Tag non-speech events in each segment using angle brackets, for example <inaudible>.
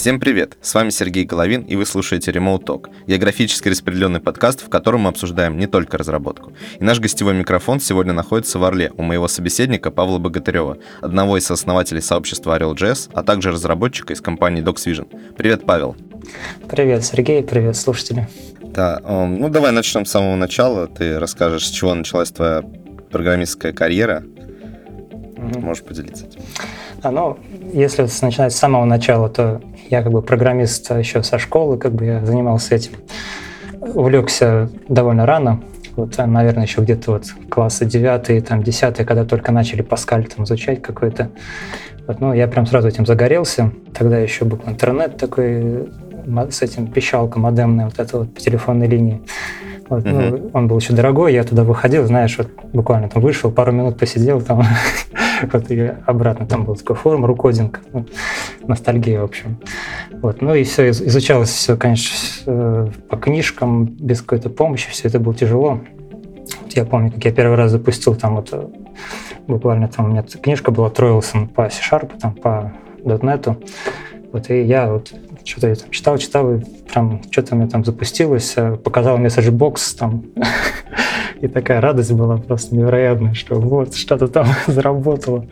Всем привет! С вами Сергей Головин, и вы слушаете Remote Talk, географически распределенный подкаст, в котором мы обсуждаем не только разработку. И наш гостевой микрофон сегодня находится в Орле у моего собеседника Павла Богатырева, одного из основателей сообщества Orel.js, а также разработчика из компании DocsVision. Привет, Павел! Привет, Сергей, привет, слушатели. Да, ну давай начнем с самого начала. Ты расскажешь, с чего началась твоя программистская карьера. Угу. Можешь поделиться этим. А, ну, если начинать с самого начала, то я как бы программист еще со школы, как бы я занимался этим. Увлекся довольно рано, вот, наверное, еще где-то вот классы 9 там 10 когда только начали Паскаль там изучать какой-то. Вот, ну, я прям сразу этим загорелся. Тогда еще был интернет такой с этим пищалкой модемной, вот это вот по телефонной линии. Вот, uh-huh. ну, он был еще дорогой, я туда выходил, знаешь, вот буквально там вышел, пару минут посидел там, <laughs> <laughs> вот и обратно там был такой форум, рукодинг, ну, ностальгия, в общем. Вот, ну и все, изучалось все, конечно, э, по книжкам, без какой-то помощи, все это было тяжело. Вот я помню, как я первый раз запустил там вот, э, буквально там у меня книжка была Троилсон по C-Sharp, там по .NET, вот, и я вот что-то я там читал, читал, и прям что-то у меня там запустилось, э, показал месседж-бокс там, <laughs> и такая радость была просто невероятная, что вот что-то там <laughs> заработало.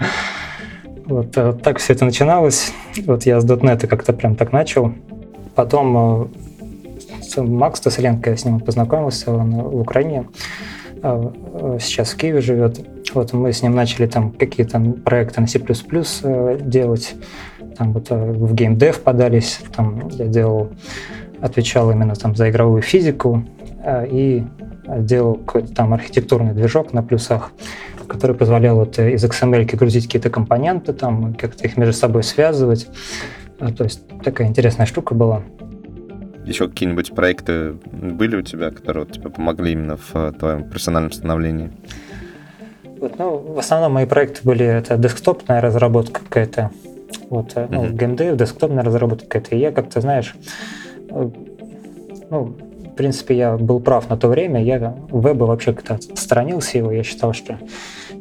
Вот, э, так все это начиналось. Вот я с .NET как-то прям так начал. Потом э, Макс Тосоленко, я с ним познакомился, он в Украине, сейчас в Киеве живет. Вот мы с ним начали там какие-то проекты на C++ делать там вот э, в геймдев подались, там я делал, отвечал именно там за игровую физику э, и делал какой-то там архитектурный движок на плюсах, который позволял вот из XML грузить какие-то компоненты, там как-то их между собой связывать. Э, то есть такая интересная штука была. Еще какие-нибудь проекты были у тебя, которые вот, тебе помогли именно в твоем профессиональном становлении? Вот, ну, в основном мои проекты были это десктопная разработка какая-то, вот, mm-hmm. ну, геймдев, десктопная разработка. И я как-то, знаешь, э, ну, в принципе, я был прав на то время, я веба вообще как-то отстранился его, я считал, что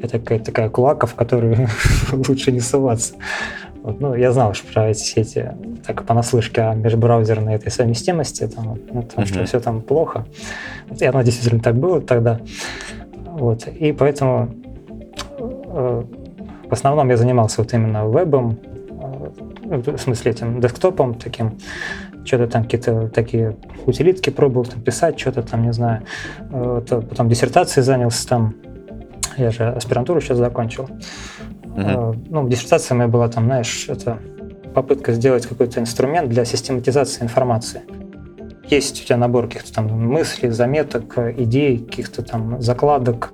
это какая-то такая кулака, в которую <laughs> лучше не соваться. Вот, ну, я знал, что про эти сети, так понаслышке о межбраузерной этой совместимости, там, ну, там, mm-hmm. что все там плохо. И оно действительно так было тогда. Вот, и поэтому э, в основном я занимался вот именно вебом, в смысле этим десктопом таким, что-то там какие-то такие утилитки пробовал там, писать, что-то там, не знаю. Вот, потом диссертацией занялся там, я же аспирантуру сейчас закончил. Mm-hmm. Ну, диссертация моя была там, знаешь, это попытка сделать какой-то инструмент для систематизации информации. Есть у тебя набор каких-то там мыслей, заметок, идей, каких-то там закладок.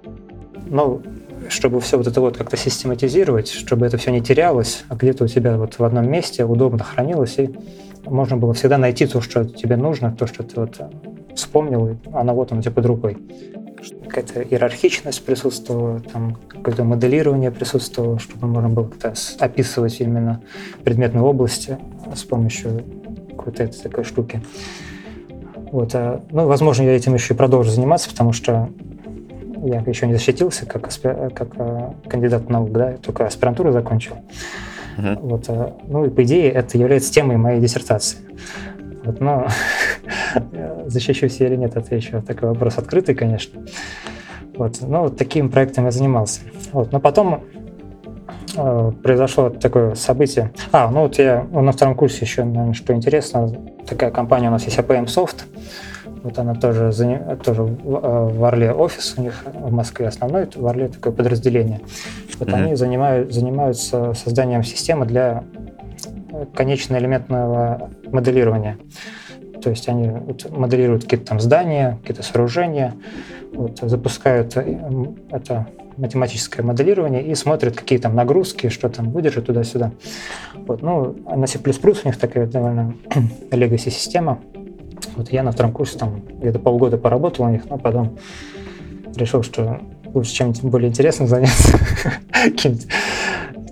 Но чтобы все вот это вот как-то систематизировать, чтобы это все не терялось, а где-то у тебя вот в одном месте удобно хранилось, и можно было всегда найти то, что тебе нужно, то, что ты вот вспомнил, и оно вот оно у тебя под рукой. Какая-то иерархичность присутствовала, там какое-то моделирование присутствовало, чтобы можно было как-то описывать именно предметные области с помощью какой-то этой такой штуки. Вот. А, ну, возможно, я этим еще и продолжу заниматься, потому что я еще не защитился как, как э, кандидат наук, да, только аспирантуру закончил. Uh-huh. Вот, э, ну и по идее это является темой моей диссертации. Вот, но <laughs> защищусь я или нет, это еще такой вопрос открытый, конечно. Вот, ну, вот таким проектом я занимался. Вот, но потом э, произошло такое событие. А, ну вот я на втором курсе еще, наверное, что интересно, такая компания у нас есть APM Soft. Вот она тоже, тоже в Орле офис, у них в Москве основной, в Орле такое подразделение. Вот mm-hmm. они занимают, занимаются созданием системы для конечно-элементного моделирования. То есть они вот моделируют какие-то там здания, какие-то сооружения, вот, запускают э, это математическое моделирование и смотрят, какие там нагрузки, что там выдержит туда-сюда. Вот, ну, на C++ у них такая довольно <clears throat> legacy система. Вот я на втором курсе там где-то полгода поработал у них, но потом решил, что лучше чем-нибудь более интересным заняться, <laughs> какими-то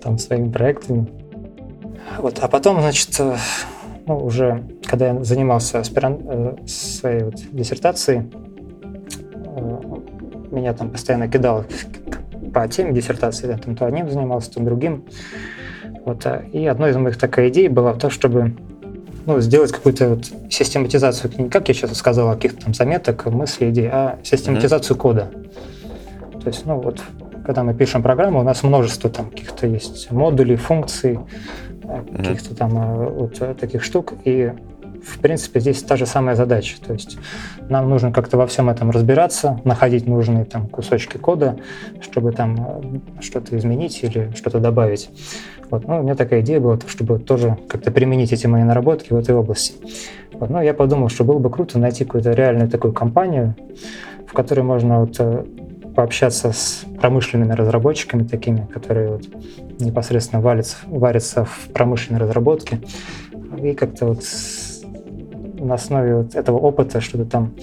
там своими проектами. Вот, а потом, значит, э, ну, уже когда я занимался аспиран... Э, своей вот диссертацией, э, меня там постоянно кидало по теме диссертации, я там то одним занимался, то другим. Вот, и одной из моих такой идей была в том, чтобы ну, сделать какую-то вот систематизацию, не как я сейчас сказал, а каких-то там заметок, мыслей, идей, а систематизацию mm-hmm. кода. То есть, ну вот, когда мы пишем программу, у нас множество там каких-то есть модулей, функций, mm-hmm. каких-то там э, вот э, таких штук, и в принципе, здесь та же самая задача. То есть нам нужно как-то во всем этом разбираться, находить нужные там кусочки кода, чтобы там что-то изменить или что-то добавить. Вот. Ну, у меня такая идея была, чтобы тоже как-то применить эти мои наработки в этой области. Вот. Ну, я подумал, что было бы круто найти какую-то реальную такую компанию, в которой можно вот э, пообщаться с промышленными разработчиками такими, которые вот непосредственно варятся, варятся в промышленной разработке, и как-то вот на основе вот этого опыта что-то там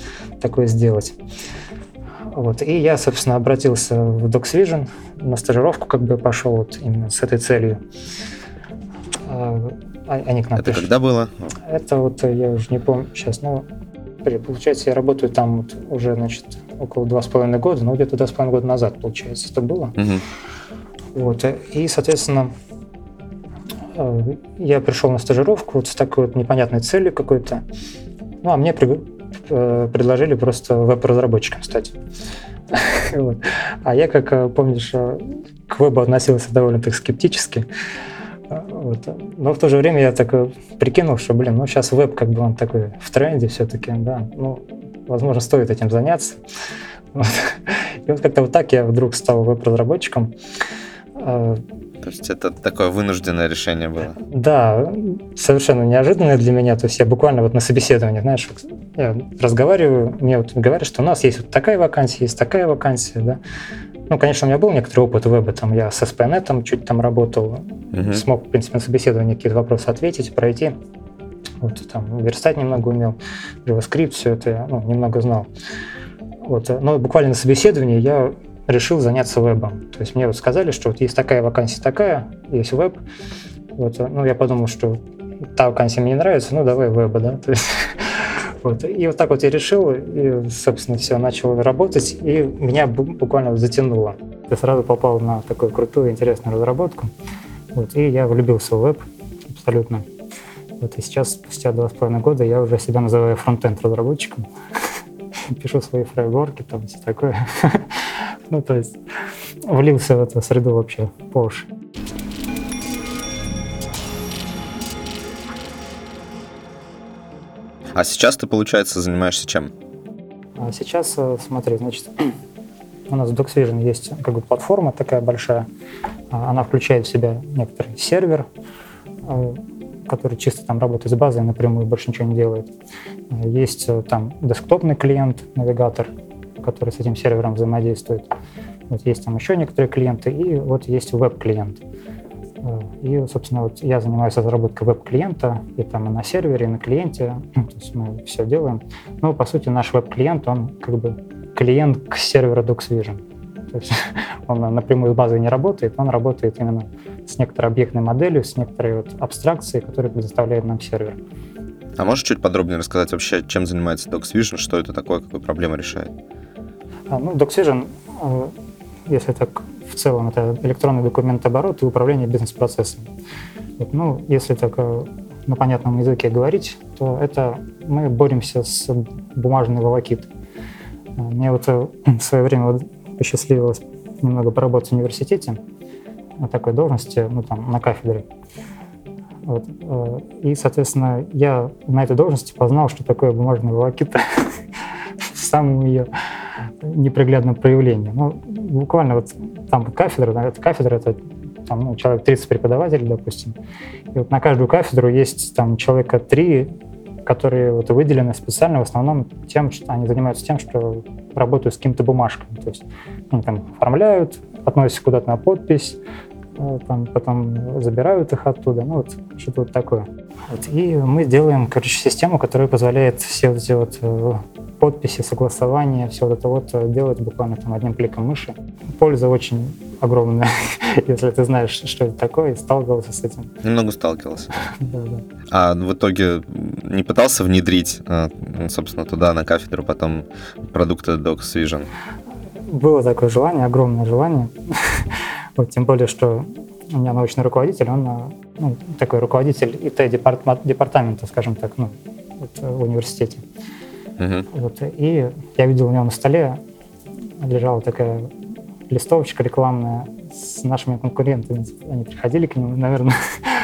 такое сделать. Вот. И я, собственно, обратился в DocsVision, на стажировку как бы пошел вот именно с этой целью. А, а, они к нам Это пришли. когда было? Это вот я уже не помню сейчас, но получается, я работаю там вот уже, значит, около два с половиной года, ну где-то два с половиной года назад, получается, это было. Угу. Вот, и, соответственно, э, я пришел на стажировку вот с такой вот непонятной целью какой-то. Ну, а мне Э, предложили просто веб-разработчиком стать. <laughs> А я, как э, помнишь, э, к вебу относился довольно так скептически. Вот. Но в то же время я так прикинул, что, блин, ну сейчас веб как бы он такой в тренде все-таки, да, ну, возможно, стоит этим заняться. <laughs> Вот. И вот как-то вот так я вдруг стал веб-разработчиком. То есть это такое вынужденное решение было? Да, совершенно неожиданное для меня. То есть я буквально вот на собеседовании, знаешь, я разговариваю, мне вот говорят, что у нас есть вот такая вакансия, есть такая вакансия, да. Ну, конечно, у меня был некоторый опыт веба, там я с SPNet чуть там работал, угу. смог, в принципе, на собеседовании какие-то вопросы ответить, пройти. Вот там верстать немного умел, JavaScript, все это я ну, немного знал. Вот, но буквально на собеседовании я решил заняться вебом. То есть мне вот сказали, что вот есть такая вакансия такая, есть веб. Вот, ну, я подумал, что та вакансия мне не нравится, ну, давай веба, да. <laughs> То есть, вот. И вот так вот я решил, и, собственно, все, начал работать, и меня буквально затянуло. Я сразу попал на такую крутую, интересную разработку, вот, и я влюбился в веб абсолютно. Вот, и сейчас, спустя два с половиной года, я уже себя называю фронтенд разработчиком. <laughs> Пишу свои фреймворки, там все такое. <laughs> Ну, то есть влился в эту среду вообще по уши. А сейчас ты, получается, занимаешься чем? А сейчас, э, смотри, значит, <clears throat> у нас в DocsVision есть как бы платформа такая большая. А, она включает в себя некоторый сервер, э, который чисто там работает с базой, напрямую больше ничего не делает. Есть э, там десктопный клиент, навигатор, который с этим сервером взаимодействует. Вот есть там еще некоторые клиенты, и вот есть веб-клиент. Э, и, собственно, вот я занимаюсь разработкой веб-клиента, и там и на сервере, и на клиенте, <clears throat> то есть мы все делаем. Но, по сути, наш веб-клиент, он как бы клиент к серверу DocsVision. То есть <laughs> он напрямую с базой не работает, он работает именно с некоторой объектной моделью, с некоторой вот абстракцией, которую предоставляет нам сервер. А можешь чуть подробнее рассказать вообще, чем занимается DocsVision, что это такое, какую проблему решает? А, ну, DocSvision, э, если так в целом, это электронный документооборот и управление бизнес-процессами. Ну, если так э, на понятном языке говорить, то это мы боремся с бумажной волокитой. Э, мне вот в свое время вот посчастливилось немного поработать в университете на такой должности, ну там на кафедре. Вот. И, соответственно, я на этой должности познал, что такое бумажная волокита <laughs> в самом ее неприглядном проявлении. Ну, буквально вот там кафедра, кафедра, это там, ну, человек 30 преподавателей, допустим. И вот на каждую кафедру есть там человека три, которые вот выделены специально в основном тем, что они занимаются тем, что работают с какими-то бумажками. То есть они там оформляют, относятся куда-то на подпись, э, там, потом забирают их оттуда, ну вот что-то вот такое. Вот, и мы делаем, короче, систему, которая позволяет все эти вот э, подписи, согласования, все вот это вот э, делать буквально там одним кликом мыши. Польза очень огромная, <laughs> если ты знаешь, что это такое, и сталкивался с этим. Немного сталкивался. <laughs> да, да. А в итоге не пытался внедрить, э, собственно, туда, на кафедру, потом продукты Docs Vision? Было такое желание, огромное желание. <laughs> вот, тем более, что у меня научный руководитель, он ну, такой руководитель ИТ-департамента, скажем так, ну, вот, в университете. Uh-huh. Вот, и я видел у него на столе лежала такая листовочка рекламная с нашими конкурентами. Они приходили к нему, наверное,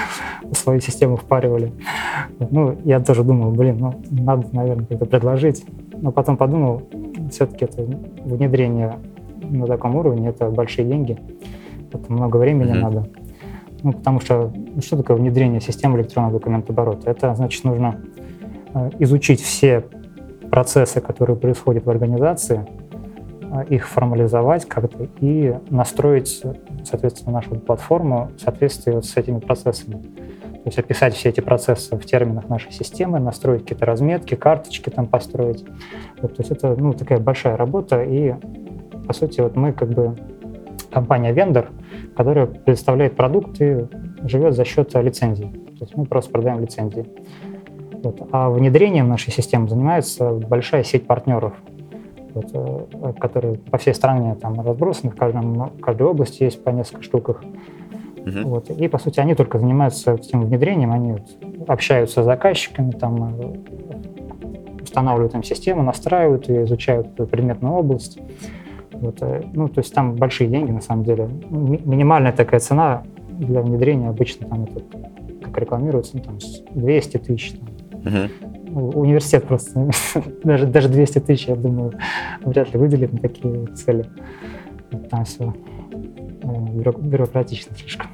<laughs> свою систему впаривали. Ну, я тоже думал, блин, ну, надо, наверное, как-то предложить. Но потом подумал, все-таки это внедрение на таком уровне, это большие деньги, это много времени mm-hmm. надо. Ну, потому что ну, что такое внедрение системы электронного документооборота? Это значит, нужно э, изучить все процессы, которые происходят в организации, э, их формализовать как-то и настроить, соответственно, нашу платформу в соответствии с этими процессами. То есть описать все эти процессы в терминах нашей системы, настроить какие-то разметки, карточки там построить. Вот, то есть это ну, такая большая работа, и по сути вот мы как бы компания-вендор, которая предоставляет продукт и живет за счет лицензий. То есть мы просто продаем лицензии. Вот. А внедрением нашей системы занимается большая сеть партнеров, вот, э, которые по всей стране там разбросаны, в, каждом, в каждой области есть по несколько штуках. Uh-huh. Вот. И, по сути, они только занимаются этим внедрением, они вот общаются с заказчиками, там, э, устанавливают им систему, настраивают и изучают эту предметную область. Вот. Э, ну, то есть там большие деньги, на самом деле. Минимальная такая цена для внедрения обычно там это, как рекламируется, ну, там 200 тысяч. Там. Университет просто, <laughs> даже, даже 200 тысяч, я думаю, вряд ли выделит на такие цели. Там все бюрократично слишком.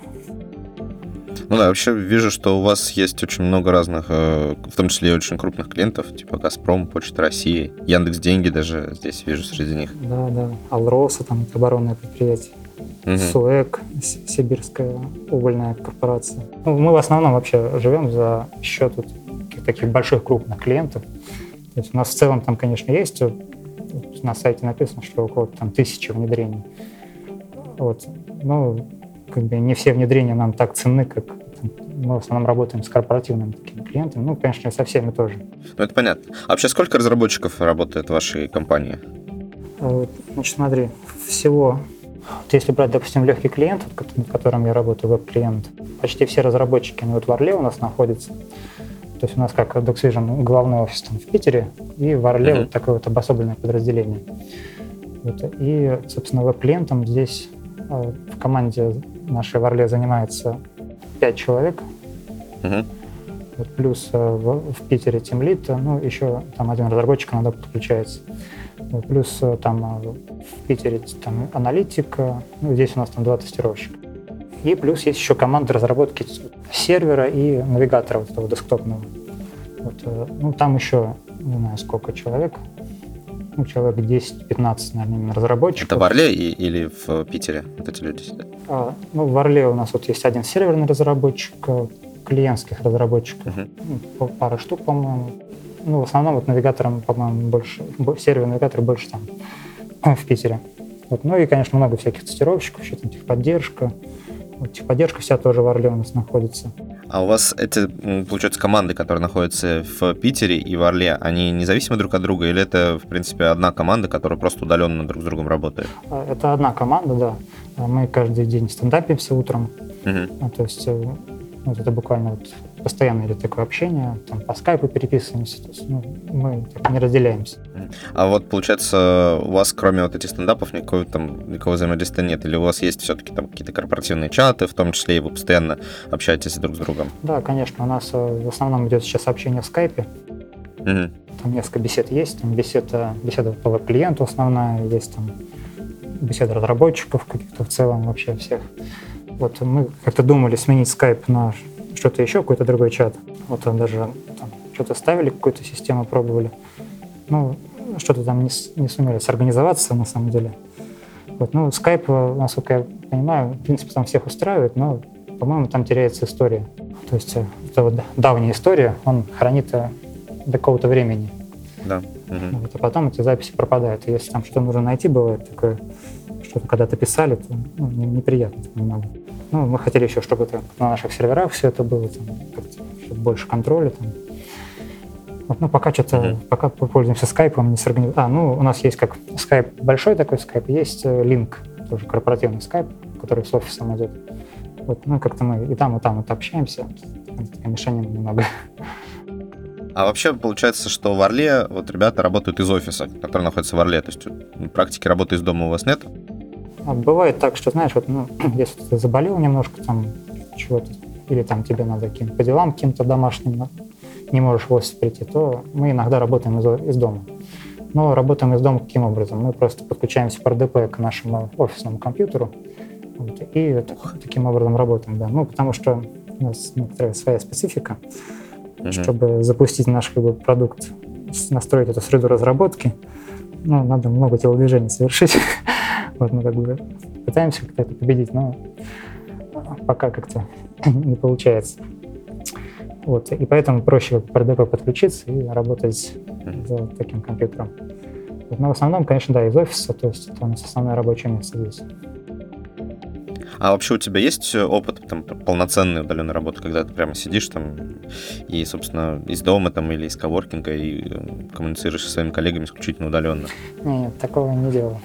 Ну да, вообще вижу, что у вас есть очень много разных, э, в том числе и очень крупных клиентов, типа Газпром, Почта России, Яндекс Деньги даже здесь вижу среди них. Да, да. Алроса, там оборонное предприятие. Угу. СУЭК, Сибирская угольная корпорация. Ну, мы в основном вообще живем за счет вот таких больших крупных клиентов. То есть у нас в целом там, конечно, есть, на сайте написано, что около там, тысячи внедрений. Вот. Но как бы не все внедрения нам так ценны, как мы в основном работаем с корпоративными такими клиентами. Ну, конечно, со всеми тоже. Ну, это понятно. А вообще сколько разработчиков работает в вашей компании? А значит, смотри, всего, вот если брать, допустим, легкий клиент, над которым я работаю, веб-клиент, почти все разработчики, они вот в Орле у нас находятся. То есть у нас как DocSvision главный офис там в Питере, и в Орле uh-huh. вот такое вот обособленное подразделение. Вот. И, собственно, веб-клиентом здесь а, в команде нашей в Орле занимается 5 человек. Угу. Вот плюс э, в, в Питере тимлит, ну, еще там один разработчик иногда подключается. Плюс э, там в Питере там аналитик, ну, здесь у нас там два тестировщика. И плюс есть еще команда разработки сервера и навигатора вот этого десктопного. Вот, ну, там еще, не знаю, сколько человек, ну, человек 10-15, наверное, разработчиков. Это в Орле и, или в Питере вот эти люди сидят? А, ну, в Орле у нас вот есть один серверный разработчик, э, клиентских разработчиков, угу. пара штук, по-моему. Ну, в основном вот навигатором, по-моему, больше, серверный навигатор больше там, э, в Питере. Вот. Ну и, конечно, много всяких тестировщиков, еще там техподдержка. Вот, техподдержка вся тоже в Орле у нас находится. А у вас эти, получается, команды, которые находятся в Питере и в Орле, они независимы друг от друга, или это, в принципе, одна команда, которая просто удаленно друг с другом работает? А, это одна команда, да. Мы каждый день стендапимся утром. Угу. То есть э, вот это буквально вот постоянное идет такое общение, там по скайпу переписываемся, то есть ну, мы так не разделяемся. А вот получается, у вас кроме вот этих стендапов никакого там никакого взаимодействия нет? Или у вас есть все-таки там какие-то корпоративные чаты, в том числе и вы постоянно общаетесь друг с другом? Да, конечно, у нас э, в основном идет сейчас общение в скайпе. Угу. Там несколько бесед есть, там беседа, беседа по клиенту основная, есть там беседа разработчиков каких-то в целом вообще всех. Вот мы как-то думали сменить скайп на что-то еще, какой-то другой чат. Вот там даже там, что-то ставили, какую-то систему пробовали. Ну, что-то там не, не сумели сорганизоваться на самом деле. Вот, ну, скайп, насколько я понимаю, в принципе, там всех устраивает, но, по-моему, там теряется история. То есть это вот давняя история, он хранит э, до какого-то времени. Да. Угу. Вот, а потом эти записи пропадают. И если там что-то нужно найти, бывает такое, что-то когда-то писали, то ну, неприятно немного. Ну, мы хотели еще, чтобы это на наших серверах все это было, там, чтобы больше контроля. Там. Вот, ну, пока что-то, mm-hmm. пока пользуемся скайпом, не сорганизовали. А, ну, у нас есть как скайп, большой такой скайп, есть линк, тоже корпоративный скайп, который с офисом идет. Вот, ну, как-то мы и там, и там вот общаемся. Мешанина немного. А вообще получается, что в Орле вот ребята работают из офиса, который находится в Орле. То есть практики работы из дома у вас нет? А бывает так, что, знаешь, вот, ну, <clears throat> если ты заболел немножко, там, чего-то, или там тебе надо каким по делам каким-то домашним, не можешь в офис прийти, то мы иногда работаем из, из дома. Но работаем из дома каким образом? Мы просто подключаемся по РДП к нашему офисному компьютеру вот, и таким образом работаем, да. Ну, потому что у нас некоторая своя специфика. Mm-hmm. Чтобы запустить наш как бы, продукт, настроить эту среду разработки, ну, надо много телодвижений совершить. <laughs> вот мы как бы пытаемся как-то это победить, но пока как-то <laughs> не получается. Вот, и поэтому проще по RDP подключиться и работать за таким компьютером. Вот, но в основном, конечно, да, из офиса, то есть это у нас основное рабочее место здесь. А вообще у тебя есть опыт там, полноценной удаленной работы, когда ты прямо сидишь там и, собственно, из дома там или из коворкинга и э, коммуницируешь со своими коллегами исключительно удаленно? Нет, такого не делал.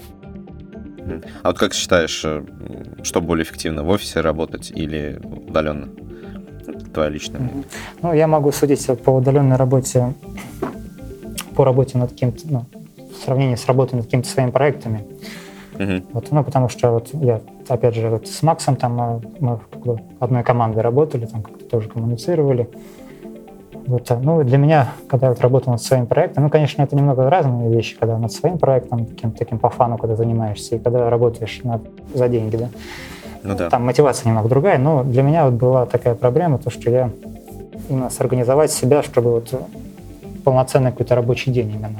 А вот как считаешь, э, что более эффективно, в офисе работать или удаленно? Твоя личная мнение. Ну, я могу судить по удаленной работе, по работе над каким-то, ну, в сравнении с работой над какими-то своими проектами. Uh-huh. Вот, ну, потому что вот я, опять же, вот с Максом там мы, мы одной командой работали, там как-то тоже коммуницировали. Вот, ну, для меня, когда я вот работал над своим проектом, ну, конечно, это немного разные вещи, когда над своим проектом, таким, таким по фану, когда занимаешься, и когда работаешь над, за деньги, да. Ну, да. Там мотивация немного другая, но для меня вот была такая проблема, то, что я именно сорганизовать себя, чтобы вот полноценный какой-то рабочий день именно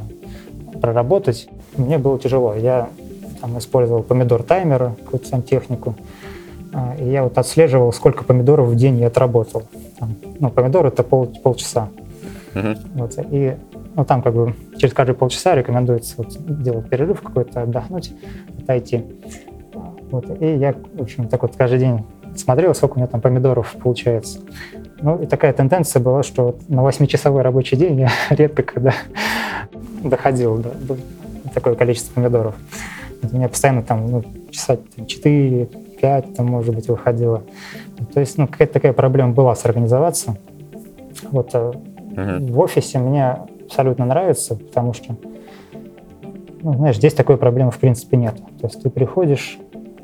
проработать, мне было тяжело. Я там использовал помидор-таймер, какую-то там технику, и я вот отслеживал, сколько помидоров в день я отработал. Там, ну, помидор это пол, полчаса. Uh-huh. Вот, и ну, там как бы через каждые полчаса рекомендуется вот, делать перерыв какой-то, отдохнуть, отойти. Вот, и я, в общем, так вот каждый день смотрел, сколько у меня там помидоров получается. Ну, и такая тенденция была, что вот на 8-часовой рабочий день я <laughs> редко когда доходил до, до такое количество помидоров. У меня постоянно там ну, часа там, 4 5, там, может быть, выходило. То есть, ну, какая-то такая проблема была сорганизоваться. Вот uh-huh. в офисе мне абсолютно нравится, потому что, ну, знаешь, здесь такой проблемы в принципе нет. То есть ты приходишь,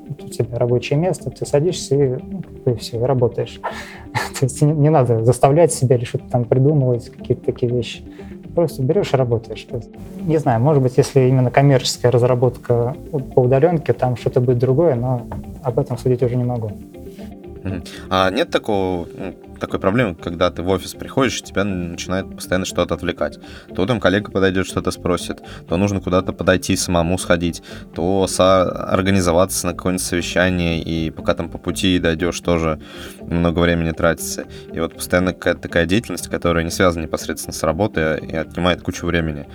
у тебя рабочее место, ты садишься и, ну, и все, и работаешь. <laughs> То есть не, не надо заставлять себя или что-то там придумывать, какие-то такие вещи. Просто берешь и работаешь. Не знаю, может быть, если именно коммерческая разработка по удаленке, там что-то будет другое, но об этом судить уже не могу. А нет такого, ну, такой проблемы, когда ты в офис приходишь, тебя начинает постоянно что-то отвлекать. То там коллега подойдет, что-то спросит, то нужно куда-то подойти самому сходить, то организоваться на какое-нибудь совещание, и пока там по пути дойдешь, тоже много времени тратится. И вот постоянно какая-то такая деятельность, которая не связана непосредственно с работой и отнимает кучу времени.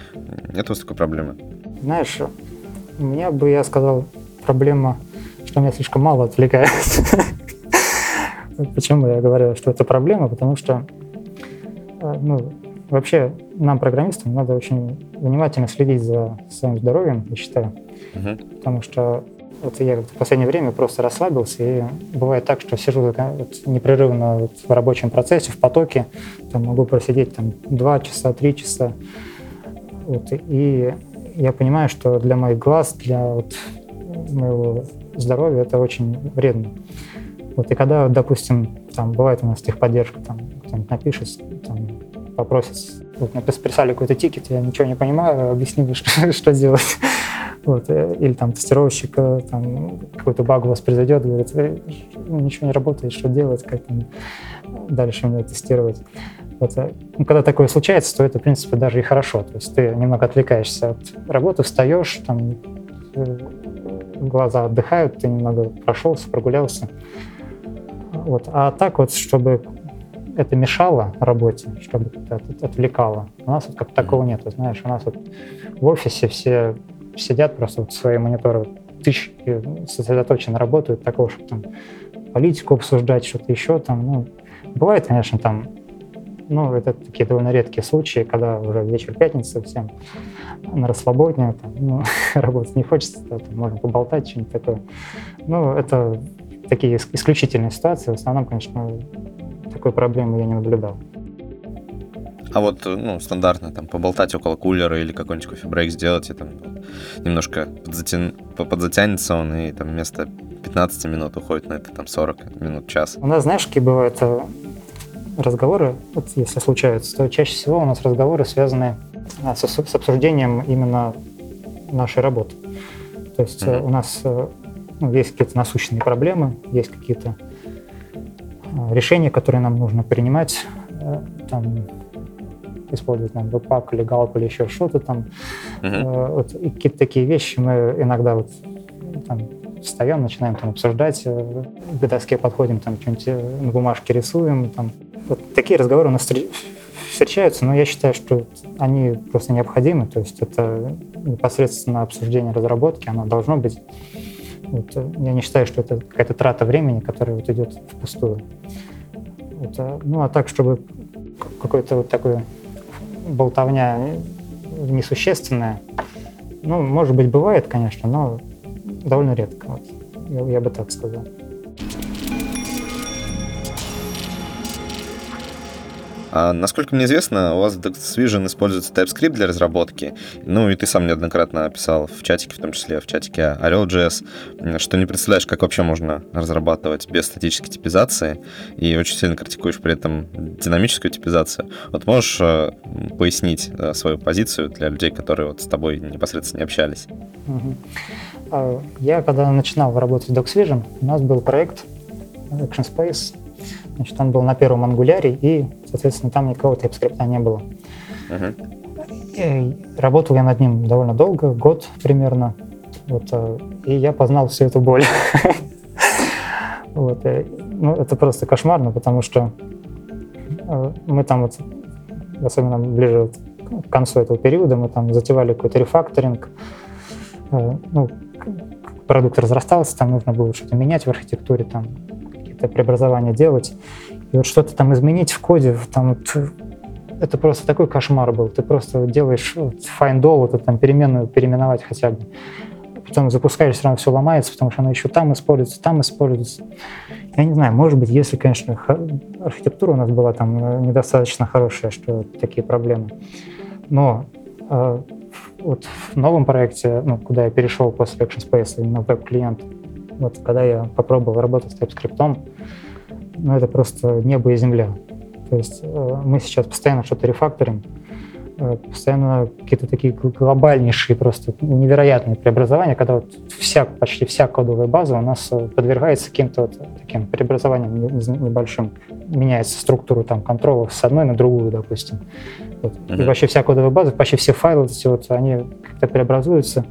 Нет у вас такой проблемы? Знаешь, у меня бы, я сказал, проблема что меня слишком мало отвлекает. <laughs> Почему я говорю, что это проблема? Потому что э, ну, вообще нам, программистам, надо очень внимательно следить за своим здоровьем, я считаю. Uh-huh. Потому что вот я в последнее время просто расслабился, и бывает так, что сижу вот непрерывно вот в рабочем процессе, в потоке, там могу просидеть там два часа, три часа. Вот, и я понимаю, что для моих глаз, для вот моего здоровью это очень вредно. Вот, и когда, допустим, там бывает у нас техподдержка, там кто-нибудь напишет, там, попросит, вот, написали какой-то тикет, я ничего не понимаю, <laughs> объясни, <laughs> что, делать. Вот, э, или там тестировщик э, там, какой-то баг у вас произойдет, говорит, ну, ничего не работает, что делать, как там, дальше мне тестировать. Вот, э, ну, когда такое случается, то это, в принципе, даже и хорошо. То есть ты немного отвлекаешься от работы, встаешь, там, глаза отдыхают, ты немного прошелся, прогулялся. Вот. А так вот, чтобы это мешало работе, чтобы это отвлекало. У нас вот как такого нет. Знаешь, у нас вот в офисе все сидят просто вот свои мониторы тысячи сосредоточенно работают, такого, чтобы там политику обсуждать, что-то еще там. Ну, бывает, конечно, там ну, это такие довольно редкие случаи, когда уже вечер пятницы, всем на расслабоне, там, ну, <laughs> работать не хочется, да, там, можно поболтать, что-нибудь такое. Ну, это такие исключительные ситуации. В основном, конечно, такой проблемы я не наблюдал. А вот, ну, стандартно, там, поболтать около кулера или какой-нибудь кофе-брейк сделать, и там немножко подзатя... подзатянется он, и там вместо 15 минут уходит на это там 40 минут, час. У нас, знаешь, какие бывают э, разговоры, вот если случаются, то чаще всего у нас разговоры связаны а, с, с обсуждением именно нашей работы. То есть mm-hmm. у нас э, ну, есть какие-то насущные проблемы, есть какие-то решения, которые нам нужно принимать, там, использовать там веб-пак или галп или еще что-то там. Uh-huh. Вот, и какие-то такие вещи мы иногда вот там, встаем, начинаем там обсуждать, э, к доске подходим, там что-нибудь э, на бумажке рисуем. Там. Вот такие разговоры у нас встречаются, но я считаю, что они просто необходимы, то есть это непосредственно обсуждение разработки, оно должно быть. Вот, я не считаю, что это какая-то трата времени, которая вот идет впустую. Вот, ну а так, чтобы какой-то вот такой болтовня несущественная. Ну, может быть, бывает, конечно, но довольно редко. Вот. Я, я бы так сказал. А, насколько мне известно, у вас в Vision используется TypeScript для разработки. Ну и ты сам неоднократно писал в чатике, в том числе в чатике Orel.js, что не представляешь, как вообще можно разрабатывать без статической типизации, и очень сильно критикуешь при этом динамическую типизацию. Вот можешь э, пояснить э, свою позицию для людей, которые вот с тобой непосредственно не общались? Угу. Я, когда начинал работать в DocsVision, у нас был проект Action Space, Значит, он был на первом ангуляре, и, соответственно, там никакого TypeScript не было. Uh-huh. работал я над ним довольно долго, год примерно. Вот, э, и я познал всю эту боль. <laughs> вот, э, ну, это просто кошмарно, потому что э, мы там вот, особенно ближе к концу этого периода, мы там затевали какой-то рефакторинг. Ну, продукт разрастался, там нужно было что-то менять в архитектуре, там какие-то преобразования делать. И вот что-то там изменить в коде, там вот, это просто такой кошмар был. Ты просто делаешь вот, find all, вот, там переменную переименовать хотя бы. Потом запускаешь, все равно все ломается, потому что оно еще там используется, там используется. Я не знаю, может быть, если, конечно, архитектура у нас была там э, недостаточно хорошая, что такие проблемы. Но э, вот в новом проекте, ну, куда я перешел после Action Space, именно веб-клиент, вот когда я попробовал работать с TypeScript, ну, это просто небо и земля. То есть э, мы сейчас постоянно что-то рефакторим, э, постоянно какие-то такие глобальнейшие, просто невероятные преобразования, когда вот вся, почти вся кодовая база у нас э, подвергается каким-то вот таким преобразованиям небольшим. Меняется структура там контролов с одной на другую, допустим. Вот. Mm-hmm. И вообще вся кодовая база, почти все файлы, эти вот, они как-то преобразуются.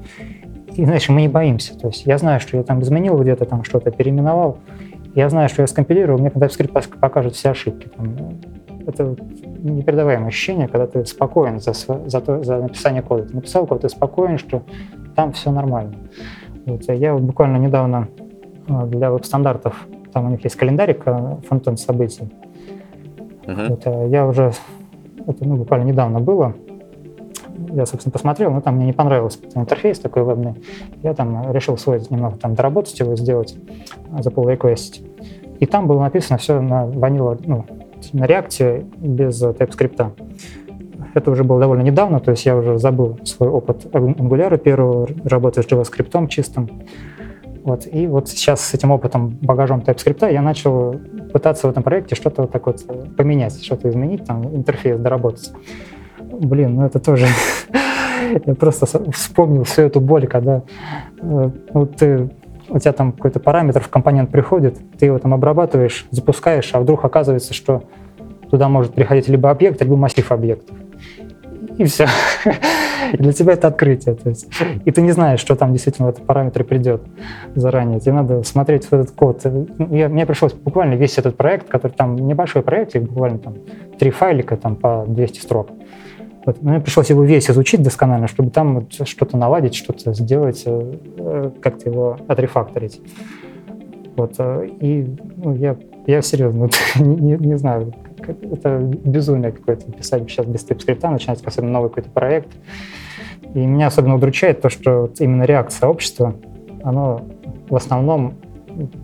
И, знаешь, мы не боимся. То есть я знаю, что я там изменил где-то там что-то, переименовал. Я знаю, что я скомпилирую, мне TypeScript покажет все ошибки. Там, это непередаваемое ощущение, когда ты спокоен за, за, то, за написание кода. Ты написал код, ты спокоен, что там все нормально. Вот. Я вот буквально недавно а, для веб-стандартов, там у них есть календарик а, фронтенд событий. Uh-huh. Вот, а я уже, это ну, буквально недавно было, я, собственно, посмотрел, но там мне не понравился интерфейс такой вебный. Я там решил свой немного там доработать его, сделать, за pull request. И там было написано все на ванила, ну, на реакте без TypeScript. Это уже было довольно недавно, то есть я уже забыл свой опыт Angular первого, работы с JavaScript чистым. Вот. И вот сейчас с этим опытом, багажом TypeScript я начал пытаться в этом проекте что-то вот так вот поменять, что-то изменить, там интерфейс доработать. Блин, ну это тоже... Я просто вспомнил всю эту боль, когда э, ну, ты, у тебя там какой-то параметр в компонент приходит, ты его там обрабатываешь, запускаешь, а вдруг оказывается, что туда может приходить либо объект, либо массив объектов. И все. И для тебя это открытие. То есть, и ты не знаешь, что там действительно в этом параметре придет заранее. Тебе надо смотреть в этот код. Я, мне пришлось буквально весь этот проект, который там небольшой проект, буквально там три файлика там по 200 строк. Вот. Мне пришлось его весь изучить досконально, чтобы там что-то наладить, что-то сделать, э, как-то его отрефакторить. Вот. Э, и ну, я, я серьезно <laughs> не, не, не знаю, это безумие какое-то писать сейчас без TypeScript, начинать особенно новый какой-то проект. И меня особенно удручает то, что именно реакция общества, оно в основном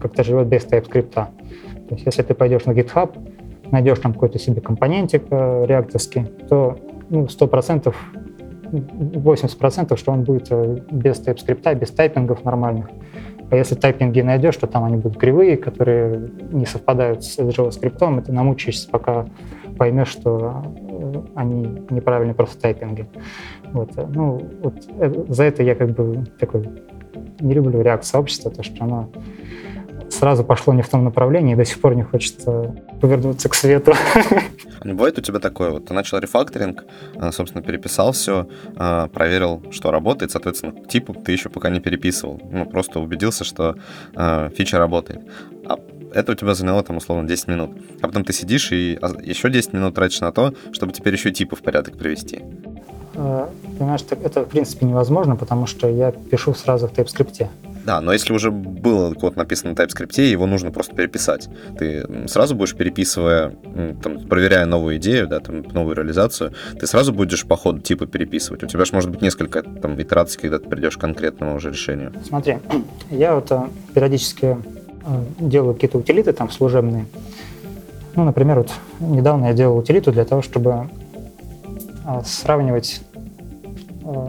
как-то живет без TypeScript. То есть если ты пойдешь на GitHub, найдешь там какой-то себе компонентик э, реакторский, то ну, 100%, 80%, что он будет э, без TypeScript, без тайпингов нормальных. А если тайпинги найдешь, то там они будут кривые, которые не совпадают с JavaScript, и ты намучаешься, пока поймешь, что э, они неправильные просто тайпинги. Вот. Ну, вот за это я как бы такой не люблю реакцию сообщества, то, что оно сразу пошло не в том направлении и до сих пор не хочет повернуться к свету. А <laughs> не бывает у тебя такое? Вот ты начал рефакторинг, а, собственно, переписал все, а, проверил, что работает, соответственно, типу ты еще пока не переписывал. Ну, просто убедился, что фича работает. А это у тебя заняло, там, условно, 10 минут. А потом ты сидишь и еще 10 минут тратишь на то, чтобы теперь еще типы в порядок привести. Понимаешь, это, в принципе, невозможно, потому что я пишу сразу в TypeScript. Да, но если уже был код написан на TypeScript, его нужно просто переписать. Ты сразу будешь переписывая, там, проверяя новую идею, да, там, новую реализацию, ты сразу будешь по ходу типа переписывать. У тебя же может быть несколько там итераций, когда ты придешь к конкретному уже решению. Смотри, я вот э, периодически э, делаю какие-то утилиты там служебные. Ну, например, вот недавно я делал утилиту для того, чтобы э, сравнивать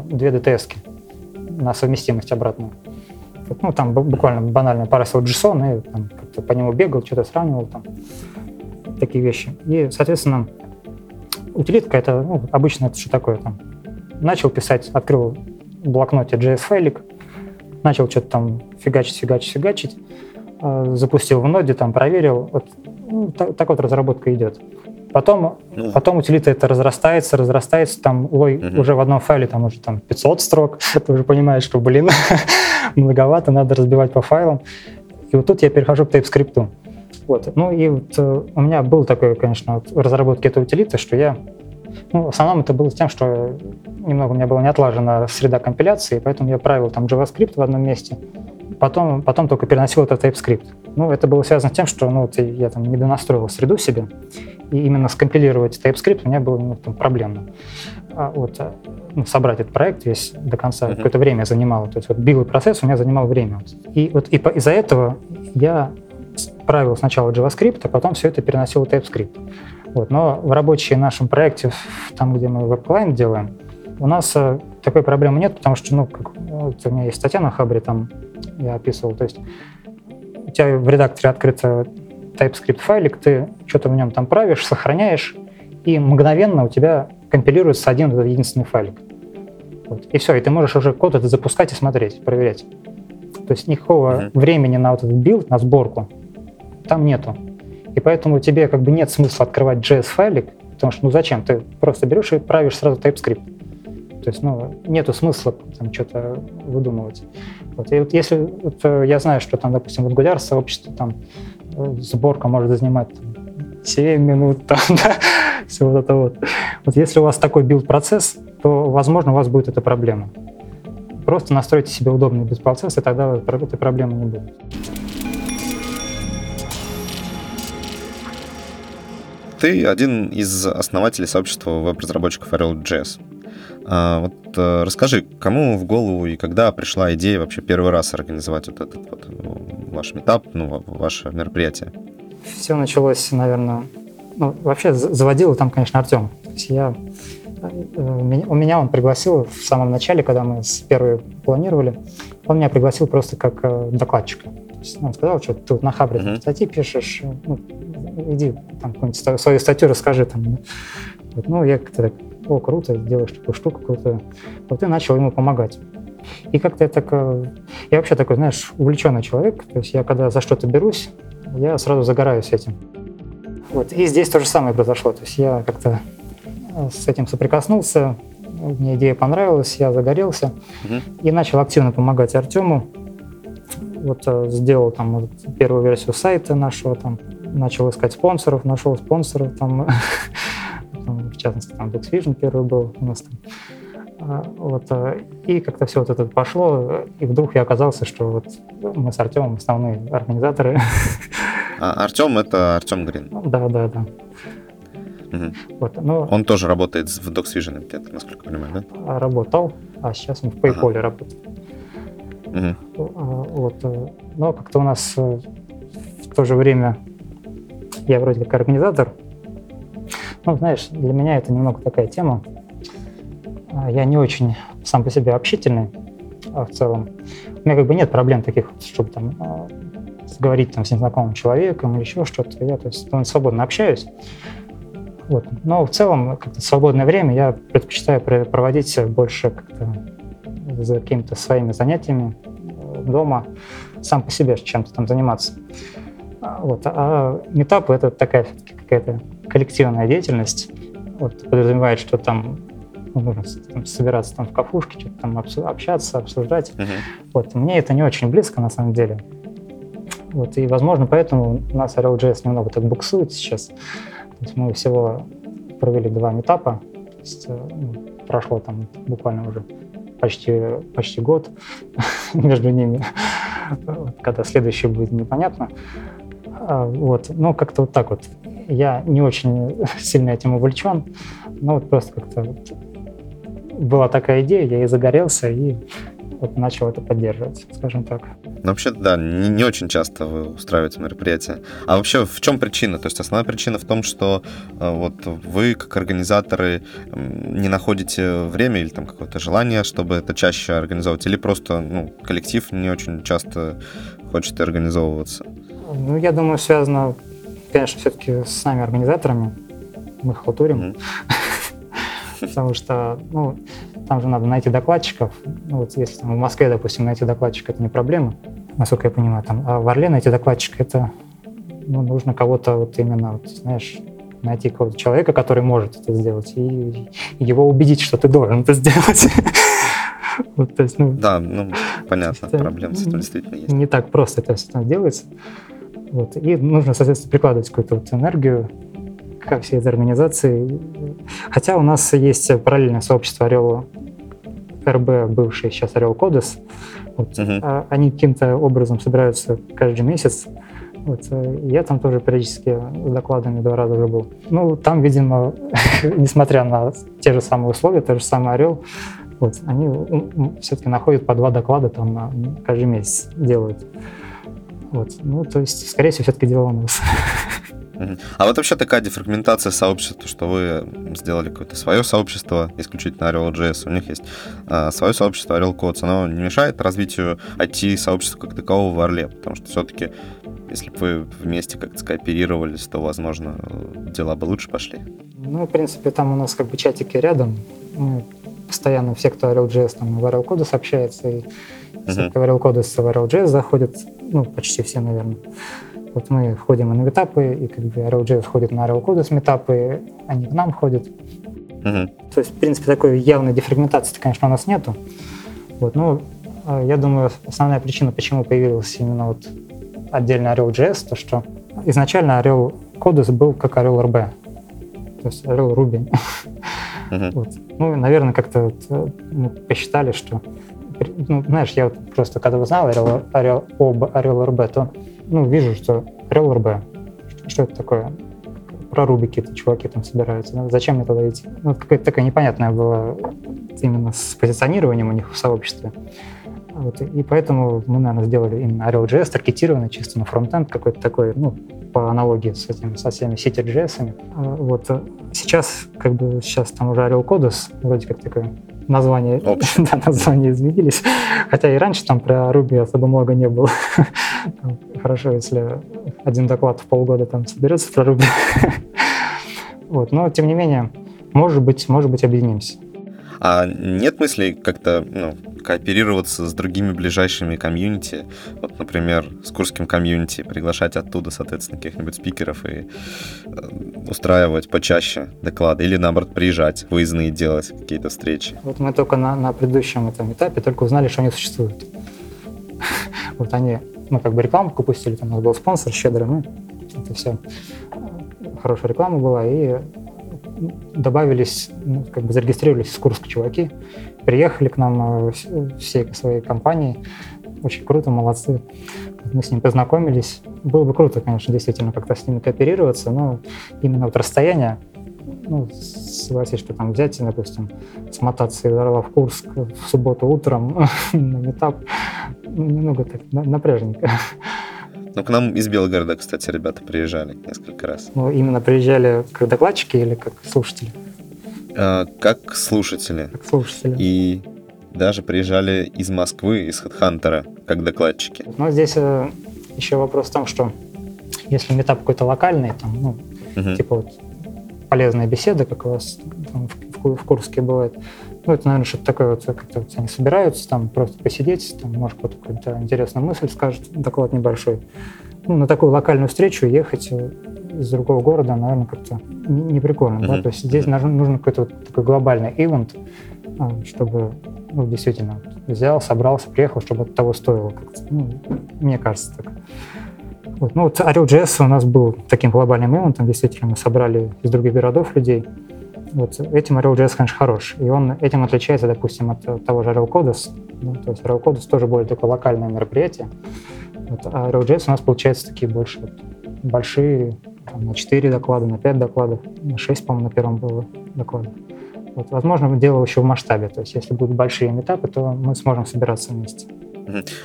две DTS на совместимость обратную ну, там буквально банально парсил JSON и там, по нему бегал, что-то сравнивал, там, такие вещи. И, соответственно, утилитка это, ну, обычно это что такое там? Начал писать, открыл в блокноте JS-файлик, начал что-то там фигачить, фигачить, фигачить, э, запустил в ноде, там проверил. Вот, ну, так, так вот разработка идет. Потом, ну. потом утилита это разрастается, разрастается, там ой, угу. уже в одном файле там уже там 500 строк, <laughs> ты уже понимаешь, что, блин, <laughs> многовато, надо разбивать по файлам. И вот тут я перехожу к TypeScript. Вот. Ну и вот э, у меня был такой, конечно, вот, в разработке этой утилиты, что я ну, в основном это было тем, что немного у меня была не отлажена среда компиляции, поэтому я правил там JavaScript в одном месте, потом, потом только переносил это в TypeScript. Ну, это было связано с тем, что ну, вот я там не донастроил среду себе, и именно скомпилировать TypeScript у меня было ну, там, проблемно. А вот, э, ну, собрать этот проект весь до конца uh-huh. какое-то время занимало. То есть вот билый процесс у меня занимал время. И вот и по, из-за этого я правил сначала JavaScript, а потом все это переносил в TypeScript. Вот. Но в рабочем нашем проекте, там, где мы веб-клиент делаем, у нас э, такой проблемы нет, потому что, ну, как, вот у меня есть статья на Хабре, там я описывал, то есть у тебя в редакторе открыто TypeScript файлик, ты что-то в нем там правишь, сохраняешь, и мгновенно у тебя компилируется один этот единственный файлик. Вот. И все, и ты можешь уже код это запускать и смотреть, проверять. То есть никакого uh-huh. времени на вот этот build, на сборку там нету. И поэтому тебе как бы нет смысла открывать JS-файлик, потому что ну зачем? Ты просто берешь и правишь сразу TypeScript. То есть, ну, нету смысла там что-то выдумывать. Вот. И вот если вот, э, я знаю, что там, допустим, в Angular сообществе там сборка может занимать 7 минут, <laughs> там, да, все вот это вот. Вот если у вас такой build-процесс, то, возможно, у вас будет эта проблема. Просто настройте себе удобный build-процесс, и тогда этой проблемы не будет. Ты один из основателей сообщества веб-разработчиков RLJS. А, вот а, расскажи, кому в голову и когда пришла идея вообще первый раз организовать вот этот вот ну, ваш метап, ну, ваше мероприятие? Все началось, наверное, ну, вообще заводил там, конечно, Артем. То есть я, э, у меня он пригласил в самом начале, когда мы с первой планировали, он меня пригласил просто как э, докладчика. Он сказал, что ты на Хабре uh-huh. статьи пишешь, ну, иди там какую-нибудь свою статью расскажи там. Вот, ну, я как-то так, о, круто, делаешь такую штуку какую-то. Вот и начал ему помогать. И как-то я так... Э, я вообще такой, знаешь, увлеченный человек. То есть я когда за что-то берусь, я сразу загораюсь этим. Вот. И здесь то же самое произошло. То есть я как-то э, с этим соприкоснулся, мне идея понравилась, я загорелся угу. и начал активно помогать Артему. Вот э, сделал там вот, первую версию сайта нашего, там начал искать спонсоров, нашел спонсоров, там, <laughs> в частности там Duxvision первый был у нас там. А, вот, э, и как-то все вот это пошло, и вдруг я оказался, что вот мы с Артемом основные организаторы. <laughs> А Артем это Артем Грин. Да, да, да. Угу. Вот, но... Он тоже работает в DocsVision, где-то, насколько я понимаю, да? Работал, а сейчас он в PayPal ага. работает. Угу. Вот. Э, но как-то у нас э, в то же время я вроде как организатор. Ну, знаешь, для меня это немного такая тема. А, я не очень сам по себе общительный а в целом. У меня как бы нет проблем таких, чтобы там а, говорить там, с незнакомым человеком или еще что-то. Я то есть, свободно общаюсь. Вот. Но в целом как-то свободное время я предпочитаю проводить больше как-то за какими-то своими занятиями э, дома, сам по себе чем-то там заниматься. А, вот. А метапы — это такая какая-то коллективная деятельность. Вот, подразумевает, что там ну, нужно там, собираться там в кафушке, что-то там общаться, обсуждать. Uh-huh. Вот. Мне это не очень близко, на самом деле. Вот. И, возможно, поэтому у нас RLJS немного так буксует сейчас. То есть мы всего провели два метапа. То есть, э, ну, прошло там буквально уже почти, почти год <laughs> между ними. Когда следующий будет непонятно. А, вот. Ну, как-то вот так вот. Я не очень <laughs> сильно этим увлечен, но вот просто как-то была такая идея, я и загорелся, и вот начал это поддерживать, скажем так. Ну, вообще, да, не, не очень часто вы устраиваете мероприятия. А вообще, в чем причина? То есть основная причина в том, что э, вот вы, как организаторы, не находите время или там какое-то желание, чтобы это чаще организовывать, или просто ну, коллектив не очень часто хочет организовываться? Ну, я думаю, связано, конечно, все-таки с нами, организаторами. Мы халтурим. Mm-hmm. <laughs> Потому что, ну, там же надо найти докладчиков. Ну, вот если там, в Москве, допустим, найти докладчика, это не проблема, насколько я понимаю. Там, а в Орле найти докладчика, это ну, нужно кого-то вот именно, вот, знаешь, найти какого-то человека, который может это сделать, и, его убедить, что ты должен это сделать. <laughs> Вот, то есть, ну, да, ну, понятно, проблема с этим действительно есть. Не так просто это все делается. Вот. И нужно, соответственно, прикладывать какую-то вот энергию ко всей этой организации. Хотя у нас есть параллельное сообщество Орел РБ, бывший сейчас Орел Кодес. Вот. Uh-huh. Они каким-то образом собираются каждый месяц. Вот. Я там тоже периодически с докладами два раза уже был. Ну, там, видимо, <laughs> несмотря на те же самые условия, тот же самый Орел, вот, они все-таки находят по два доклада там на каждый месяц делают. Вот. Ну, то есть, скорее всего, все-таки дело у нас. <laughs> А вот вообще такая дефрагментация сообщества, что вы сделали какое-то свое сообщество, исключительно Ariel.js, у них есть а, свое сообщество Ariel Codes, оно не мешает развитию IT-сообщества как такового в Орле, потому что все-таки если бы вы вместе как-то скооперировались, то, возможно, дела бы лучше пошли. Ну, в принципе, там у нас как бы чатики рядом. Мы постоянно все, кто Ariel.js, там в Ariel Codes общается, и все, кто Ariel Codes в Ariel.js заходят, ну, почти все, наверное. Вот мы входим и на метапы, и как бы RLJ входит на RL с метапы, они к нам ходят. Uh-huh. То есть, в принципе, такой явной дефрагментации, конечно, у нас нету. Вот, ну, я думаю, основная причина, почему появился именно вот отдельно Orel.js, то что изначально Orel Codus был как Orel RB, то есть Orel Ruby. Uh-huh. <laughs> Вот. Ну, наверное, как-то вот, э, мы посчитали, что ну, знаешь, я вот просто когда узнал Orel, Orel, об Orel RB, то ну, вижу, что Орел РБ. Что это такое? Про Руби какие-то чуваки там собираются. Да? Зачем мне туда идти? Ну, какая-то такая непонятная была именно с позиционированием у них в сообществе. Вот, и поэтому мы, наверное, сделали именно Ariel.js, таргетированный чисто на фронтенд, какой-то такой, ну, по аналогии с этими, со всеми City.js. А вот сейчас, как бы, сейчас там уже Ariel Codus, вроде как такое название, <laughs> да, названия изменились. Хотя и раньше там про Ruby особо много не было. <laughs> Хорошо, если один доклад в полгода там соберется про Ruby. <laughs> вот, но тем не менее, может быть, может быть, объединимся. А нет мыслей как-то ну, кооперироваться с другими ближайшими комьюнити? Вот, например, с Курским комьюнити, приглашать оттуда, соответственно, каких-нибудь спикеров и э, устраивать почаще доклады или, наоборот, приезжать, выездные делать какие-то встречи? Вот мы только на, на предыдущем этом этапе только узнали, что они существуют. <laughs> Вот они, ну, как бы рекламку пустили, там у нас был спонсор щедрый, ну, это все хорошая реклама была, и добавились, ну, как бы зарегистрировались из Курска чуваки, приехали к нам э, всей своей компанией. Очень круто, молодцы. Мы с ним познакомились. Было бы круто, конечно, действительно как-то с ними кооперироваться, но именно вот расстояние ну, согласись, что там взять, допустим, смотаться из Орла в Курск в субботу утром <laughs> на метап, немного так напряжненько. Ну, к нам из Белгорода, кстати, ребята приезжали несколько раз. Ну, именно приезжали как докладчики или как слушатели? А, как слушатели. Как слушатели. И даже приезжали из Москвы, из Хедхантера, как докладчики. Но здесь э, еще вопрос в том, что если метап какой-то локальный, там, ну, угу. типа вот полезная беседа, как у вас там, в, в Курске бывает, ну, это, наверное, что-то такое, вот, как-то они собираются там просто посидеть, там, может, кто-то какую-то интересную мысль скажет, доклад небольшой. Ну, на такую локальную встречу ехать э, из другого города, наверное, как-то не, не прикольно, mm-hmm. да, то есть здесь нужен, нужен какой-то вот такой глобальный ивент, а, чтобы, ну, действительно, взял, собрался, приехал, чтобы от того стоило, как-то, ну, мне кажется так. Вот. Ну, вот Ariel.js у нас был таким глобальным ивентом, действительно, мы собрали из других городов людей, вот этим Ariel.js, конечно, хорош. И он этим отличается, допустим, от того же Ariel.Codes. Ну, то есть Ariel.Codes тоже более такое локальное мероприятие. Вот, а Ariel.js у нас получается такие больше вот, большие, там, на 4 доклада, на 5 докладов, на 6, по-моему, на первом было доклада. Вот, возможно, дело еще в масштабе. То есть если будут большие метапы, то мы сможем собираться вместе.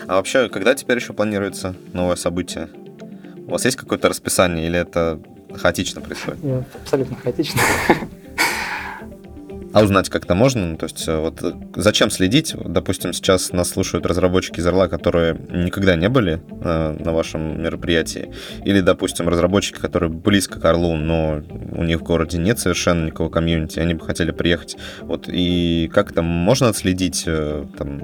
А вообще, когда теперь еще планируется новое событие? У вас есть какое-то расписание или это хаотично происходит? Абсолютно хаотично. А узнать как-то можно? Ну, то есть э, вот э, зачем следить? Допустим, сейчас нас слушают разработчики из Орла, которые никогда не были э, на вашем мероприятии. Или, допустим, разработчики, которые близко к Орлу, но у них в городе нет совершенно никакого комьюнити, они бы хотели приехать. Вот и как там можно отследить э, там,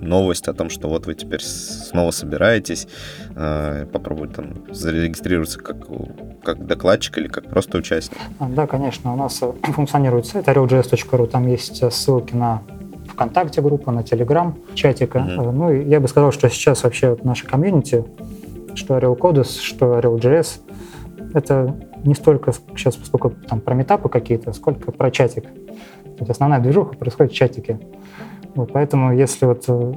новость о том, что вот вы теперь снова собираетесь, э, попробовать там зарегистрироваться как, как докладчик или как просто участник? Да, конечно. У нас функционирует сайт Ariel.js podcast.ru, там есть э, ссылки на ВКонтакте группа, на Телеграм, чатика. Mm-hmm. Ну, и я бы сказал, что сейчас вообще наша комьюнити, что Arial Codes, что Arial JS, это не столько сейчас, поскольку там про метапы какие-то, сколько про чатик. То есть основная движуха происходит в чатике. Вот, поэтому если вот э,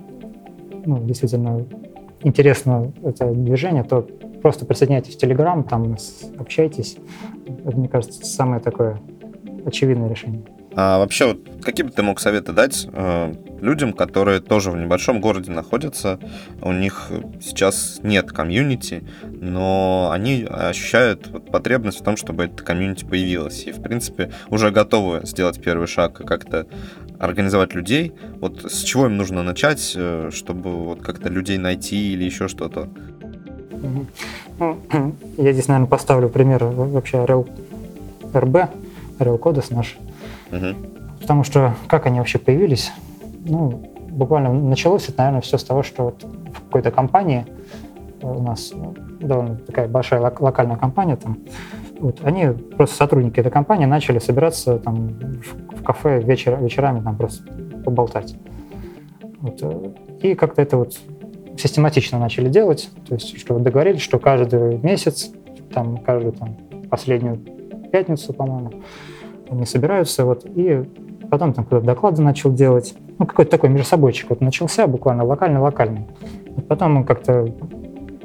ну, действительно интересно это движение, то просто присоединяйтесь в Телеграм, там общайтесь. Это, мне кажется, самое такое очевидное решение. А вообще, вот, какие бы ты мог советы дать э, людям, которые тоже в небольшом городе находятся, у них сейчас нет комьюнити, но они ощущают вот, потребность в том, чтобы это комьюнити появилось, и, в принципе, уже готовы сделать первый шаг и как-то организовать людей. Вот с чего им нужно начать, э, чтобы вот как-то людей найти или еще что-то? Ну, <clears throat> я здесь, наверное, поставлю пример вообще RL, RB, RL Codes наш, Угу. Потому что как они вообще появились? Ну, буквально началось это, наверное, все с того, что вот в какой-то компании э, у нас ну, довольно такая большая лок- локальная компания там, вот, они просто сотрудники этой компании начали собираться там в, кафе вечер, вечерами там просто поболтать. Вот, э, и как-то это вот систематично начали делать, то есть что договорились, что каждый месяц, там каждую там последнюю пятницу, по-моему, они собираются, вот, и потом там куда-то доклады начал делать. Ну, какой-то такой межсобойчик вот начался, буквально локально-локальный. Вот потом мы как-то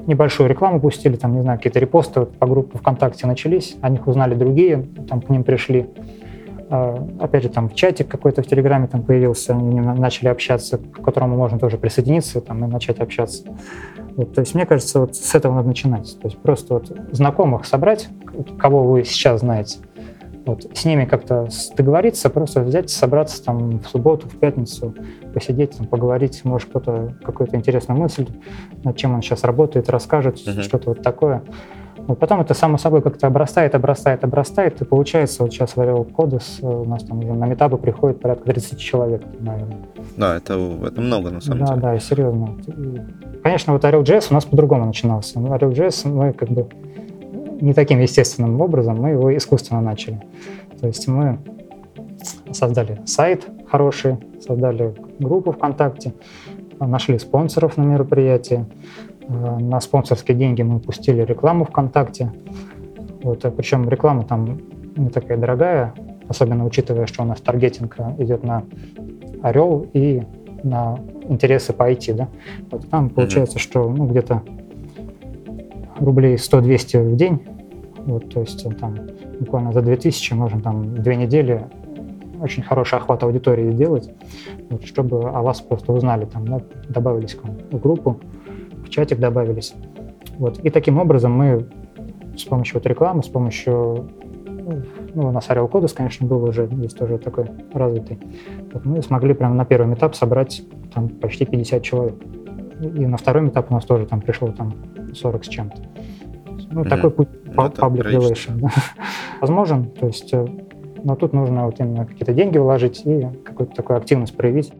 небольшую рекламу пустили, там, не знаю, какие-то репосты вот, по группе ВКонтакте начались, о них узнали другие, там к ним пришли. А, опять же, там в чате какой-то в Телеграме там появился, они начали общаться, к которому можно тоже присоединиться там, и начать общаться. Вот, то есть, мне кажется, вот с этого надо начинать. То есть просто вот знакомых собрать, кого вы сейчас знаете, вот, с ними как-то договориться, просто взять, собраться там в субботу, в пятницу, посидеть, там, поговорить, может кто-то какую-то интересную мысль, над чем он сейчас работает, расскажет, uh-huh. что-то вот такое. Вот потом это само собой как-то обрастает, обрастает, обрастает, и получается, вот сейчас варил Кодес, э, у нас там уже на метапы приходит порядка 30 человек, наверное. Да, это, это много на самом да, деле. Да, да, серьезно. Конечно, вот Ariel.js у нас по-другому начинался. Ariel.js мы как бы не таким естественным образом, мы его искусственно начали. То есть мы создали сайт хороший, создали группу ВКонтакте, нашли спонсоров на мероприятие. Э, на спонсорские деньги мы пустили рекламу ВКонтакте. Вот, а причем реклама там не такая дорогая, особенно учитывая, что у нас таргетинг идет на Орел и на интересы по IT. Да? Вот там получается, mm-hmm. что ну, где-то рублей 100-200 в день Вот, то есть там буквально за 2000 можно там две недели очень хороший охват аудитории сделать, вот, чтобы о вас просто узнали, там, да, добавились к вам в группу, в чатик добавились. Вот. И таким образом мы с помощью вот рекламы, с помощью ну, у нас Arial Codus, конечно, был уже, есть тоже такой развитый. Вот мы смогли прямо на первый этап собрать там почти 50 человек. И на второй этап у нас тоже там пришло там 40 с чем-то. Ну, mm-hmm. такой путь ну, public relation да, возможен. То есть, э, но тут нужно вот именно какие-то деньги вложить и какую-то такую активность проявить.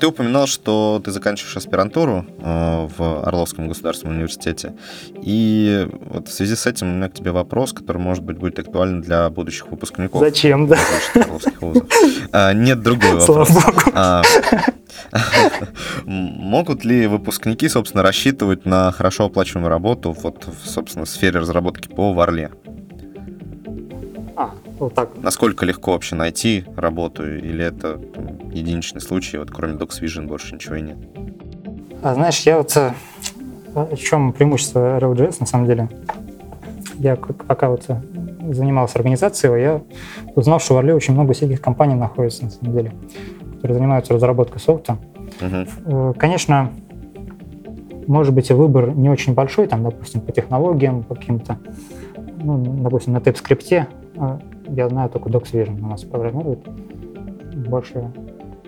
Ты упоминал, что ты заканчиваешь аспирантуру э, в Орловском государственном университете. И вот в связи с этим у меня к тебе вопрос, который, может быть, будет актуален для будущих выпускников. Зачем, да? А, нет, другой вопрос. А, <laughs> могут ли выпускники, собственно, рассчитывать на хорошо оплачиваемую работу вот, собственно, в сфере разработки ПО в Орле? Вот так. Насколько легко вообще найти работу, или это единичный случай, вот кроме DocsVision больше ничего и нет? А знаешь, я вот э, в чем преимущество RLJS на самом деле? Я пока вот э, занимался организацией, я узнал, что в Орле очень много всяких компаний находится, на самом деле, которые занимаются разработкой софта. Угу. Конечно, может быть, и выбор не очень большой, там, допустим, по технологиям, по каким-то, ну, допустим, на TypeScript я знаю только DocsVision у нас программирует. Больше,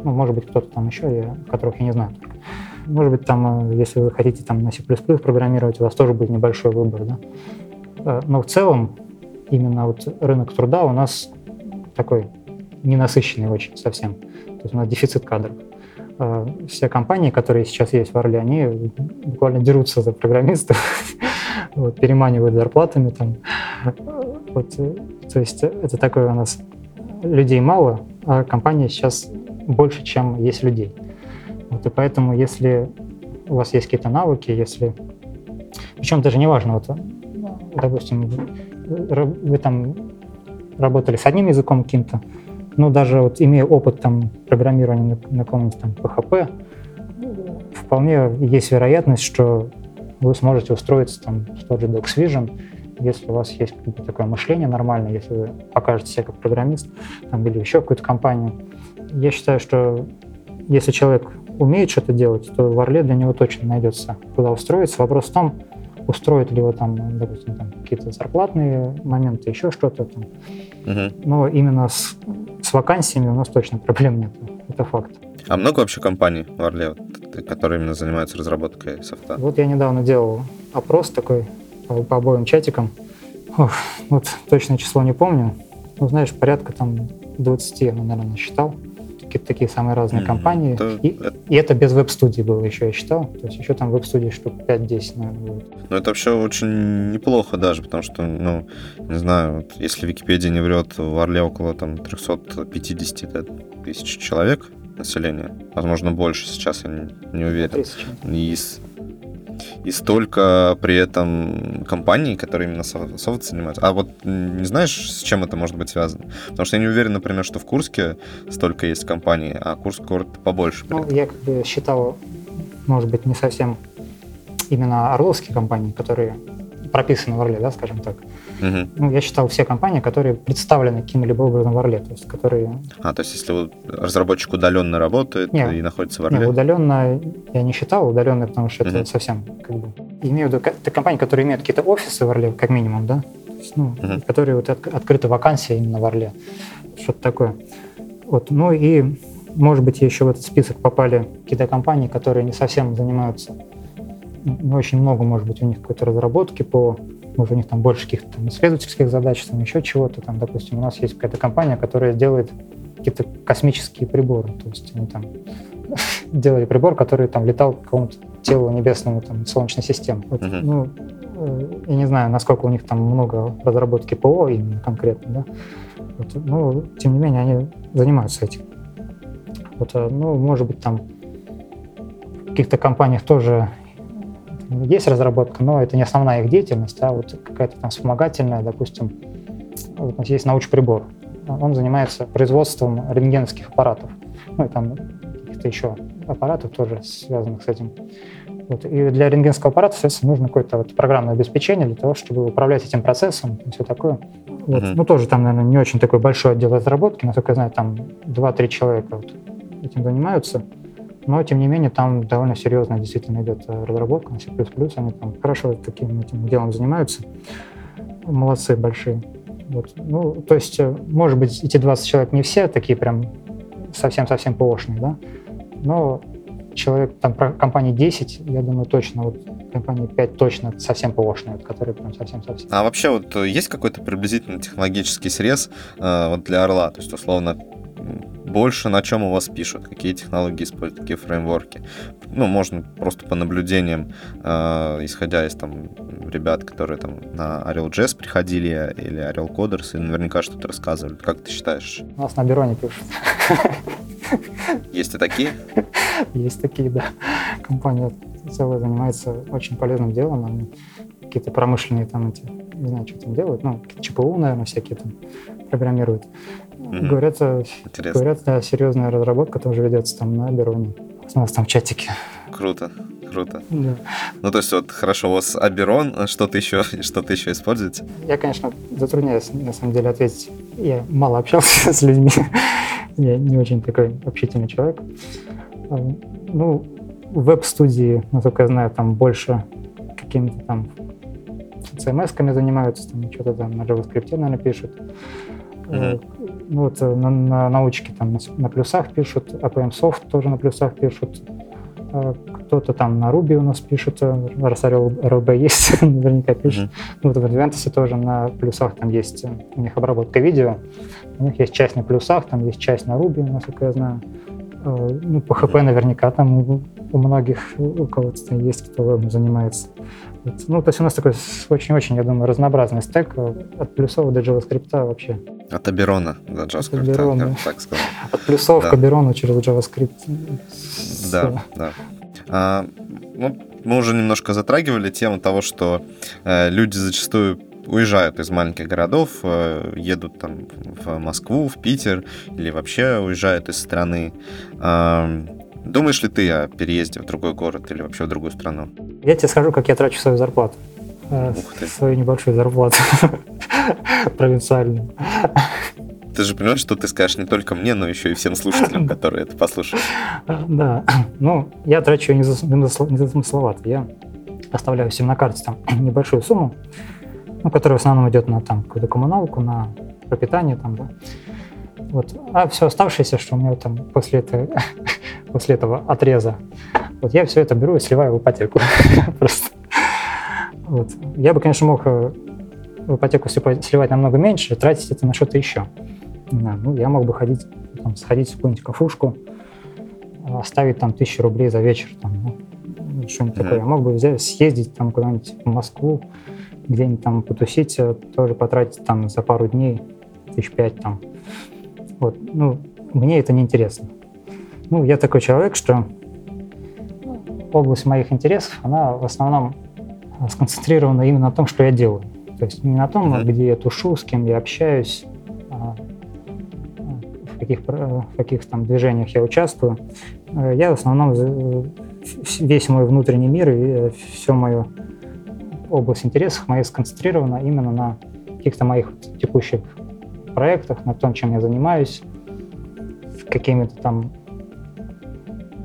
ну, может быть, кто-то там еще, я, которых я не знаю. Может быть, там, э, если вы хотите там на C++ программировать, у вас тоже будет небольшой выбор, да. Э, но в целом, именно вот рынок труда у нас такой ненасыщенный очень совсем. То есть у нас дефицит кадров. Э, все компании, которые сейчас есть в Орле, они буквально дерутся за программистов, <laughs> переманивают зарплатами там. Вот, то есть это такое у нас людей мало, а компания сейчас больше, чем есть людей. Вот, и поэтому, если у вас есть какие-то навыки, если... Причем даже не важно, вот, допустим, вы, там работали с одним языком каким-то, ну, даже вот имея опыт там программирования на, на каком-нибудь там PHP, вполне есть вероятность, что вы сможете устроиться там в тот же DocsVision, если у вас есть такое мышление нормальное, если вы покажете себя как программист там, или еще какую-то компанию, я считаю, что если человек умеет что-то делать, то в Орле для него точно найдется, куда устроиться. Вопрос в том, устроит ли его там, допустим, там, какие-то зарплатные моменты, еще что-то там. Угу. Но именно с, с вакансиями у нас точно проблем нет. Это факт. А много вообще компаний в Орле, которые именно занимаются разработкой софта? Вот я недавно делал опрос такой по, по обоим чатикам. Ох, вот точное число не помню. Ну, знаешь, порядка там 20, я, наверное, считал. Такие, такие самые разные mm, компании. Это... И, и это без веб-студии было еще, я считал. То есть еще там веб-студии штук 5-10, наверное, будет. Ну, это вообще очень неплохо даже, потому что, ну, не знаю, вот, если Википедия не врет, в Орле около там 350 тысяч человек населения. Возможно, больше сейчас, я не, не уверен. Тысячи. И и столько при этом компаний, которые именно софт занимаются. А вот не знаешь, с чем это может быть связано? Потому что я не уверен, например, что в Курске столько есть компаний, а Курск город побольше. Ну, я как бы считал, может быть, не совсем именно орловские компании, которые прописаны в Орле, да, скажем так. Угу. Ну, я считал все компании, которые представлены каким-либо образом в Орле, то есть которые... А, то есть если разработчик удаленно работает нет, и находится в Орле? Нет, удаленно я не считал, удаленно, потому что угу. это совсем как бы... Имею в виду, это компании, которые имеют какие-то офисы в Орле, как минимум, да, есть, ну, угу. которые вот от, открыты вакансия именно в Орле, что-то такое. Вот, ну и, может быть, еще в этот список попали какие-то компании, которые не совсем занимаются не очень много, может быть, у них какой-то разработки по может, у них там больше каких-то там исследовательских задач, там еще чего-то. Там, допустим, у нас есть какая-то компания, которая делает какие-то космические приборы. То есть они там <laughs> делали прибор, который там летал к какому-то телу небесному там, Солнечной системы. Вот, uh-huh. Ну, э, я не знаю, насколько у них там много разработки ПО именно конкретно, да. Вот, ну, тем не менее, они занимаются этим. Вот, э, ну, может быть, там в каких-то компаниях тоже есть разработка, но это не основная их деятельность, а вот какая-то там вспомогательная, допустим, вот у нас есть научприбор. Он занимается производством рентгеновских аппаратов. Ну и там каких-то еще аппаратов тоже связанных с этим. Вот. И для рентгенского аппарата, соответственно, нужно какое-то вот программное обеспечение для того, чтобы управлять этим процессом и все такое. Вот. Мгм. Ну, тоже там, наверное, не очень такой большой отдел разработки, насколько я знаю, там 2-3 человека вот этим занимаются. Но, тем не менее, там довольно серьезно действительно идет э, разработка на C++, они там хорошо таким этим делом занимаются. Молодцы большие. Вот. Ну, то есть, э, может быть, эти 20 человек не все такие прям совсем-совсем ПОшные, да, но человек, там, компаний 10, я думаю, точно, вот компании 5 точно совсем ПОшные, которые прям совсем-совсем. А вообще вот э, есть какой-то приблизительно технологический срез э, вот для Орла? То есть, условно, больше на чем у вас пишут, какие технологии используют, какие фреймворки. Ну, можно просто по наблюдениям, э, исходя из там ребят, которые там на Orel.js приходили или Orel Coders, и наверняка что-то рассказывали. Как ты считаешь, У нас на Бероне пишут. есть и такие? Есть такие, да. Компания целая занимается очень полезным делом. Они какие-то промышленные там эти, не знаю, что там делают, ну, ЧПУ, наверное, всякие там программируют. Говорят, э, Интересно. говорят, да, серьезная разработка тоже ведется там на Бероне. У нас там чатики. Круто, круто. Да. Ну, то есть, вот хорошо, у вас Аберон, а что-то еще, <laughs> что-то еще используете? Я, конечно, затрудняюсь, на самом деле, ответить. Я мало общался <laughs> с людьми. Я не очень такой общительный человек. А, Ну, в веб-студии, насколько я знаю, там больше какими-то там CMS-ками занимаются, там что-то там на JavaScript, наверное, пишут. Э, Ну, вот на, на научке там на, плюсах пишут, APM Soft тоже на плюсах пишут. Э, Кто-то там на Ruby у нас пишет, э, раз RLB есть, <laughs> наверняка пишет. Ну, вот в Adventus тоже на плюсах там есть у них обработка видео. У них есть часть на плюсах, там есть часть на Ruby, насколько я знаю. Ну, по HP наверняка там у, многих, у кого-то есть, кто занимается. Ну, то есть у нас такой очень-очень, я думаю, разнообразный стек э, от плюсов до JavaScript вообще. От Аберона до JavaScript, Аберон, я да. бы так сказал. От плюсов Да. к Аберону через JavaScript. Да, да. А, ну, мы уже немножко затрагивали тему того, что э, люди зачастую уезжают из маленьких городов, э, едут там в Москву, в Питер или вообще уезжают из страны. Думаешь ли ты о переезде в другой город или вообще в другую страну? Я тебе скажу, как я трачу свою зарплату. Э, Ух ты. Свою небольшую зарплату <laughs> провинциальную. Ты же понимаешь, что ты скажешь не только мне, но еще и всем слушателям, <laughs> которые это послушают. А, Да, ну, я трачу не зас- не засл- не замысловато. Я оставляю себе на карте там <clears throat> небольшую сумму, ну, которая в основном идет на там какую-то коммуналку, на пропитание там, да. Вот. А все оставшееся, что у меня там после этого, <laughs> после этого отреза, вот я все это беру и сливаю в ипотеку. <laughs> Просто. Вот. Я бы, конечно, мог э, в ипотеку сливать намного меньше, тратить это на что-то еще. Знаю, ну, я мог бы ходить, там, сходить в какую-нибудь кафушку, оставить там тысячу рублей за вечер, там, ну, что-нибудь Мгм. такое. Я мог бы взять, съездить там куда-нибудь в Москву, где-нибудь там потусить, э, тоже потратить там за пару дней тысяч пять там. Вот, ну, мне это не интересно. Ну, я такой человек, что область моих интересов, она в основном э, сконцентрирована именно на том, что я делаю. То есть не на том, Мгм. где я тушу, с кем я общаюсь, а, в каких, в каких там движениях я участвую. Э, Я в основном э, весь мой внутренний мир и все мое область интересов моя сконцентрирована именно на каких-то моих текущих проектах, на том, чем я занимаюсь, какими-то там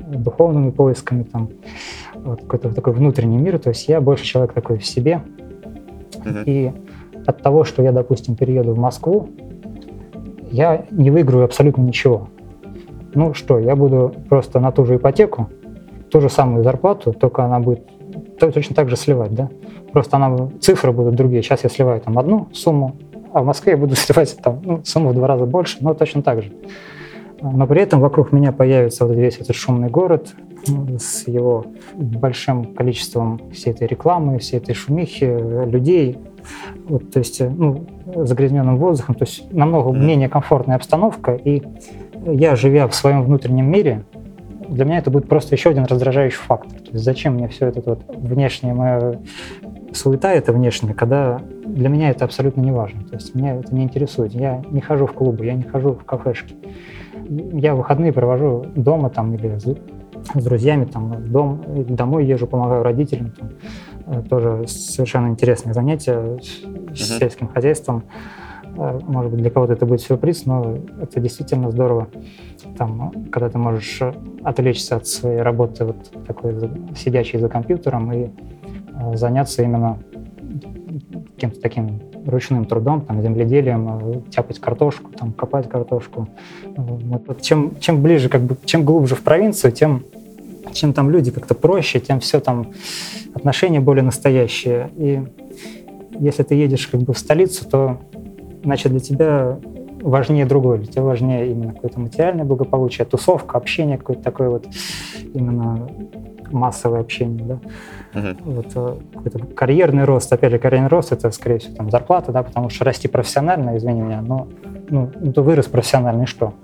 духовными поисками, там, вот какой-то такой внутренний мир. То есть я больше человек такой в себе. Мгм. И от того, что я, допустим, перееду в Москву, я не выиграю абсолютно ничего. Ну что, я буду просто на ту же ипотеку, ту же самую зарплату, только она будет то- точно так же сливать, да? Просто она, цифры будут другие. Сейчас я сливаю там одну сумму, а в Москве я буду сливать там ну, сумму в два раза больше, но точно так же. Но при этом вокруг меня появится вот весь этот шумный город ну, с его большим количеством всей этой рекламы, всей этой шумихи, людей, вот, то есть, э, ну, загрязненным воздухом, то есть намного менее комфортная обстановка, и я, живя в своем внутреннем мире, для меня это будет просто еще один раздражающий фактор. То есть зачем мне все это вот внешнее моя суета это внешняя, когда для меня это абсолютно не важно. То есть меня это не интересует. Я не хожу в клубы, я не хожу в кафешки. Я выходные провожу дома там или с друзьями, там, дом, домой езжу, помогаю родителям, там, э, тоже совершенно интересное занятие с uh-huh. сельским хозяйством. Э, может быть, для кого-то это будет сюрприз, но это действительно здорово. Там, когда ты можешь отвлечься от своей работы, вот такой сидящей за компьютером, и э, заняться именно каким-то таким ручным трудом, там, земледелием, э, тяпать картошку, там, копать картошку. Вот, чем, чем ближе, как бы, чем глубже в провинцию, тем чем там люди как-то проще, тем все там отношения более настоящие. И если ты едешь как бы в столицу, то значит для тебя важнее другое, для тебя важнее именно какое-то материальное благополучие, тусовка, общение какое-то такое вот именно массовое общение, да. Uh-huh. Вот, э, какой-то карьерный рост, опять же, карьерный рост это, скорее всего, там, зарплата, да, потому что расти профессионально, извини меня, но ну, ну, ты вырос профессионально, и что?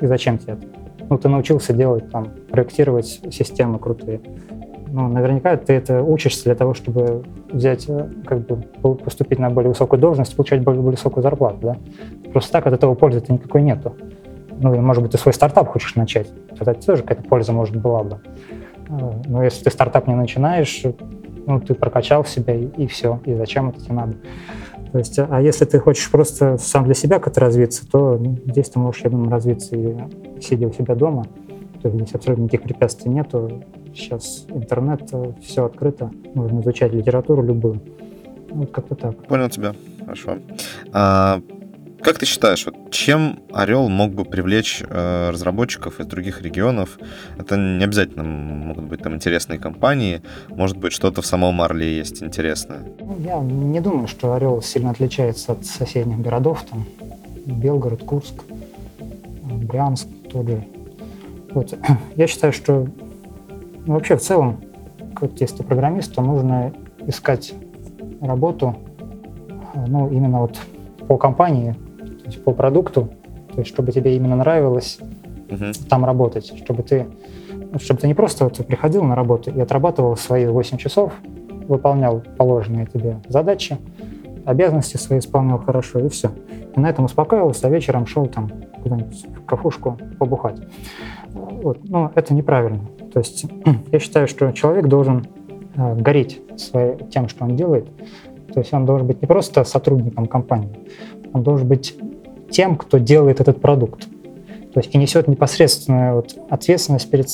И зачем тебе это? Ну, ты научился делать, там, проектировать системы крутые. Ну, наверняка ты это учишься для того, чтобы взять, э, как бы, поступить на более высокую должность, получать более, более высокую зарплату, да? Просто так от этого пользы-то никакой нету. Ну, и, может быть, ты свой стартап хочешь начать, тогда тоже какая-то польза, может, была бы. Но если ты стартап не начинаешь, ну, ты прокачал себя и, и все, и зачем это тебе надо? То есть, а если ты хочешь просто сам для себя как-то развиться, то ну, здесь ты можешь, я думаю, развиться и сидя у себя дома. То есть здесь абсолютно никаких препятствий нету. Сейчас интернет, э, все открыто, можно изучать литературу любую. Вот как-то так. Понял тебя. Хорошо. А, как ты считаешь, вот чем Орел мог бы привлечь э, разработчиков из других регионов? Это не обязательно могут быть там интересные компании, может быть что-то в самом Орле есть интересное. Ну, я не думаю, что Орел сильно отличается от соседних городов, там Белгород, Курск, Брянск тоже. Вот. <clears throat> Я считаю, что ну, вообще в целом, как если ты нужно искать работу, ну, именно вот по компании, есть по продукту, то есть чтобы тебе именно нравилось uh-huh. там работать, чтобы ты, чтобы ты не просто вот приходил на работу и отрабатывал свои 8 часов, выполнял положенные тебе задачи, обязанности свои исполнял хорошо, и все. И на этом успокаивался, а вечером шел там куда-нибудь в кафушку побухать. Вот. Но это неправильно. То есть <clears throat> я считаю, что человек должен э, гореть своей, тем, что он делает. То есть он должен быть не просто сотрудником компании, он должен быть тем, кто делает этот продукт. То есть и несет непосредственную вот ответственность перед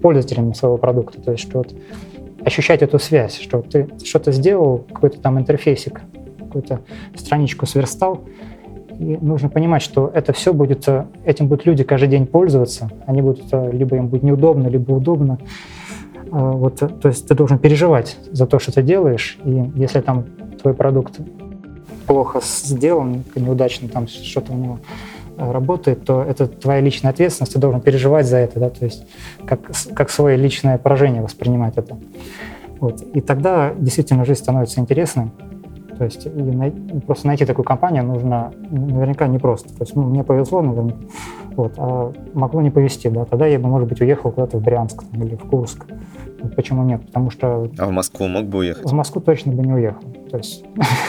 пользователями своего продукта. То есть что вот ощущать эту связь, что ты что-то сделал, какой-то там интерфейсик, какую-то страничку сверстал, и нужно понимать, что это все будет, этим будут люди каждый день пользоваться, они будут, либо им будет неудобно, либо удобно. А, вот, то есть ты должен переживать за то, что ты делаешь, и если там твой продукт плохо сделан, неудачно там что-то у него э, работает, то это твоя личная ответственность, ты должен переживать за это, да, то есть как, как свое личное поражение воспринимать это. Вот. И тогда действительно жизнь становится интересной. То есть и най- просто найти такую компанию нужно наверняка непросто. То есть ну, мне повезло, наверное, вот, а могло не повезти, да, тогда я бы, может быть, уехал куда-то в Брянск там, или в Курск. Вот почему нет? Потому что... А в Москву мог бы уехать? В Москву точно бы не уехал. То есть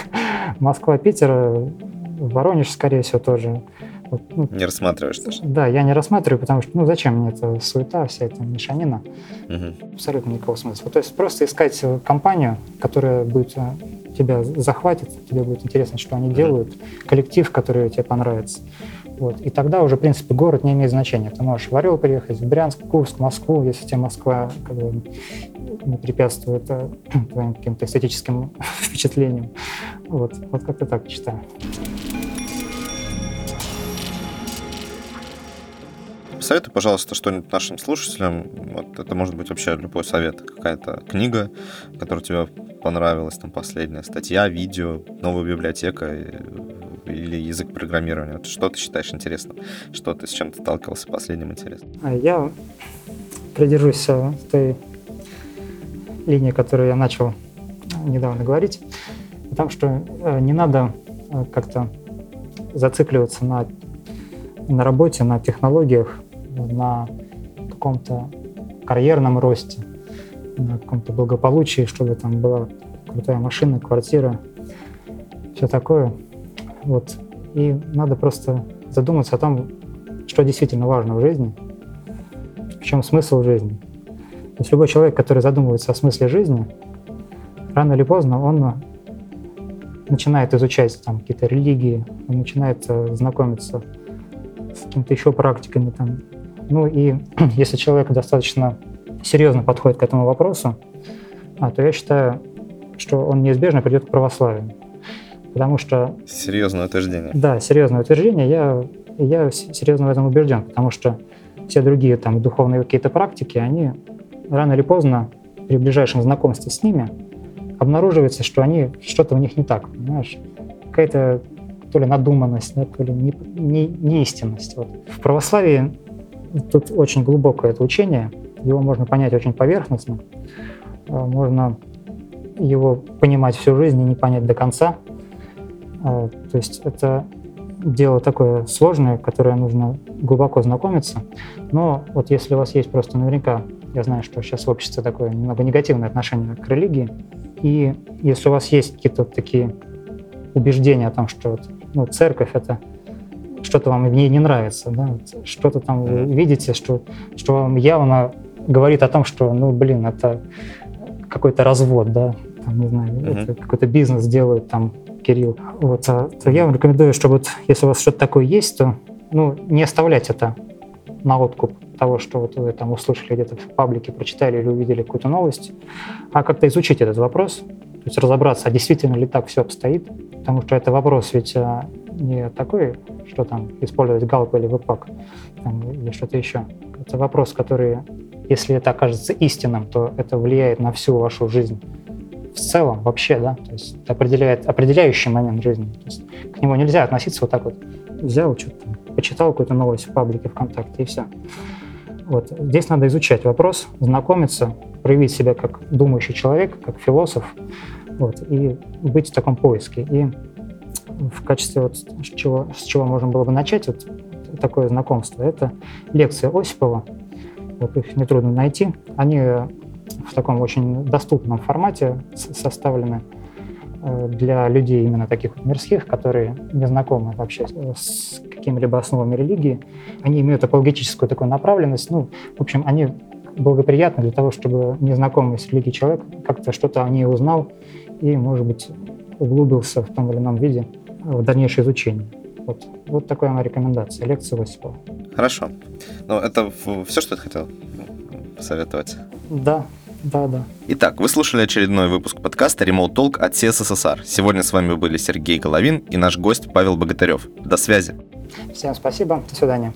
<laughs> Москва, Питер, Воронеж, скорее всего, тоже. Вот, ну, не рассматриваешь даже? Да, я не рассматриваю, потому что, ну, зачем мне эта суета, вся эта мешанина? Угу. Абсолютно никакого смысла. То есть просто искать компанию, которая будет э, тебя захватит, тебе будет интересно, что они делают, коллектив, который тебе понравится. Вот. И тогда уже, в принципе, город не имеет значения. Ты можешь в Орел приехать, в Брянск, Курск, Москву, если тебе Москва как бы, не препятствует э, <clears throat> твоим каким-то эстетическим <laughs> впечатлениям. Вот, вот как-то так читаю. Посоветуй, пожалуйста, что-нибудь нашим слушателям. Вот это может быть вообще любой совет. Какая-то книга, которая тебе понравилась, там последняя статья, видео, новая библиотека или язык программирования. Что ты считаешь интересным? Что ты с чем ты сталкивался последним интересным? А я придержусь э, той линии, которую я начал недавно говорить, потому что э, не надо э, как-то зацикливаться на, на работе, на технологиях, на каком-то карьерном росте, на каком-то благополучии, чтобы там была крутая машина, квартира, все такое. Вот. И надо просто задуматься о том, что действительно важно в жизни, в чем смысл жизни. То есть любой человек, который задумывается о смысле жизни, рано или поздно он начинает изучать там какие-то религии, он начинает э, знакомиться с какими-то еще практиками. Там. Ну и <clears throat> если человек достаточно серьезно подходит к этому вопросу, а, то я считаю, что он неизбежно придет к православию. Потому что... Серьезное утверждение. Да, серьезное утверждение. Я, я серьезно в этом убежден, потому что все другие там духовные какие-то практики, они рано или поздно при ближайшем знакомстве с ними обнаруживается, что они что-то у них не так, понимаешь? Какая-то то ли надуманность, да, то ли не, не, неистинность. Вот. В православии тут очень глубокое это учение, его можно понять очень поверхностно, а, можно его понимать всю жизнь и не понять до конца. А, то есть это дело такое сложное, которое нужно глубоко знакомиться. Но вот если у вас есть просто наверняка, я знаю, что сейчас в обществе такое немного негативное отношение к религии, и если у вас есть какие-то такие убеждения о том, что ну, церковь это что-то вам в ней не нравится, да, что-то там вы видите, что, что вам явно говорит о том, что, ну, блин, это какой-то развод, да, там, не знаю, mm-hmm. какой-то бизнес делают там Кирилл, вот, а, то я вам рекомендую, что вот если у вас что-то такое есть, то, ну, не оставлять это на откуп того, что вот вы там услышали где-то в паблике, прочитали или увидели какую-то новость, а как-то изучить этот вопрос, то есть разобраться, а действительно ли так все обстоит, потому что это вопрос ведь а, не такой, что там использовать галку или там, или что-то еще. Это вопрос, который, если это окажется истинным, то это влияет на всю вашу жизнь в целом вообще, да, то есть определяет определяющий момент жизни. То есть к нему нельзя относиться вот так вот. Взял что-то, почитал какую-то новость в паблике ВКонтакте и все. Вот. Здесь надо изучать вопрос, знакомиться, проявить себя как думающий человек, как философ, вот, и быть в таком поиске. И в качестве вот с чего, с чего можно было бы начать вот такое знакомство, это лекция Осипова. Вот их нетрудно найти. Они в таком очень доступном формате составлены э, для людей именно таких мирских, которые не знакомы вообще с какими-либо основами религии. Они имеют апологетическую такую направленность. Ну, в общем, они благоприятны для того, чтобы незнакомый с религией человек как-то что-то о ней узнал и, может быть, углубился в том или ином виде в дальнейшее изучение. Вот, вот такая моя рекомендация. Лекция Осипова. Хорошо. Ну, это все, что ты хотел посоветовать? Да, да, да. Итак, вы слушали очередной выпуск подкаста Remote Talk от CSSR. Сегодня с вами были Сергей Головин и наш гость Павел Богатырев. До связи. Всем спасибо. До свидания.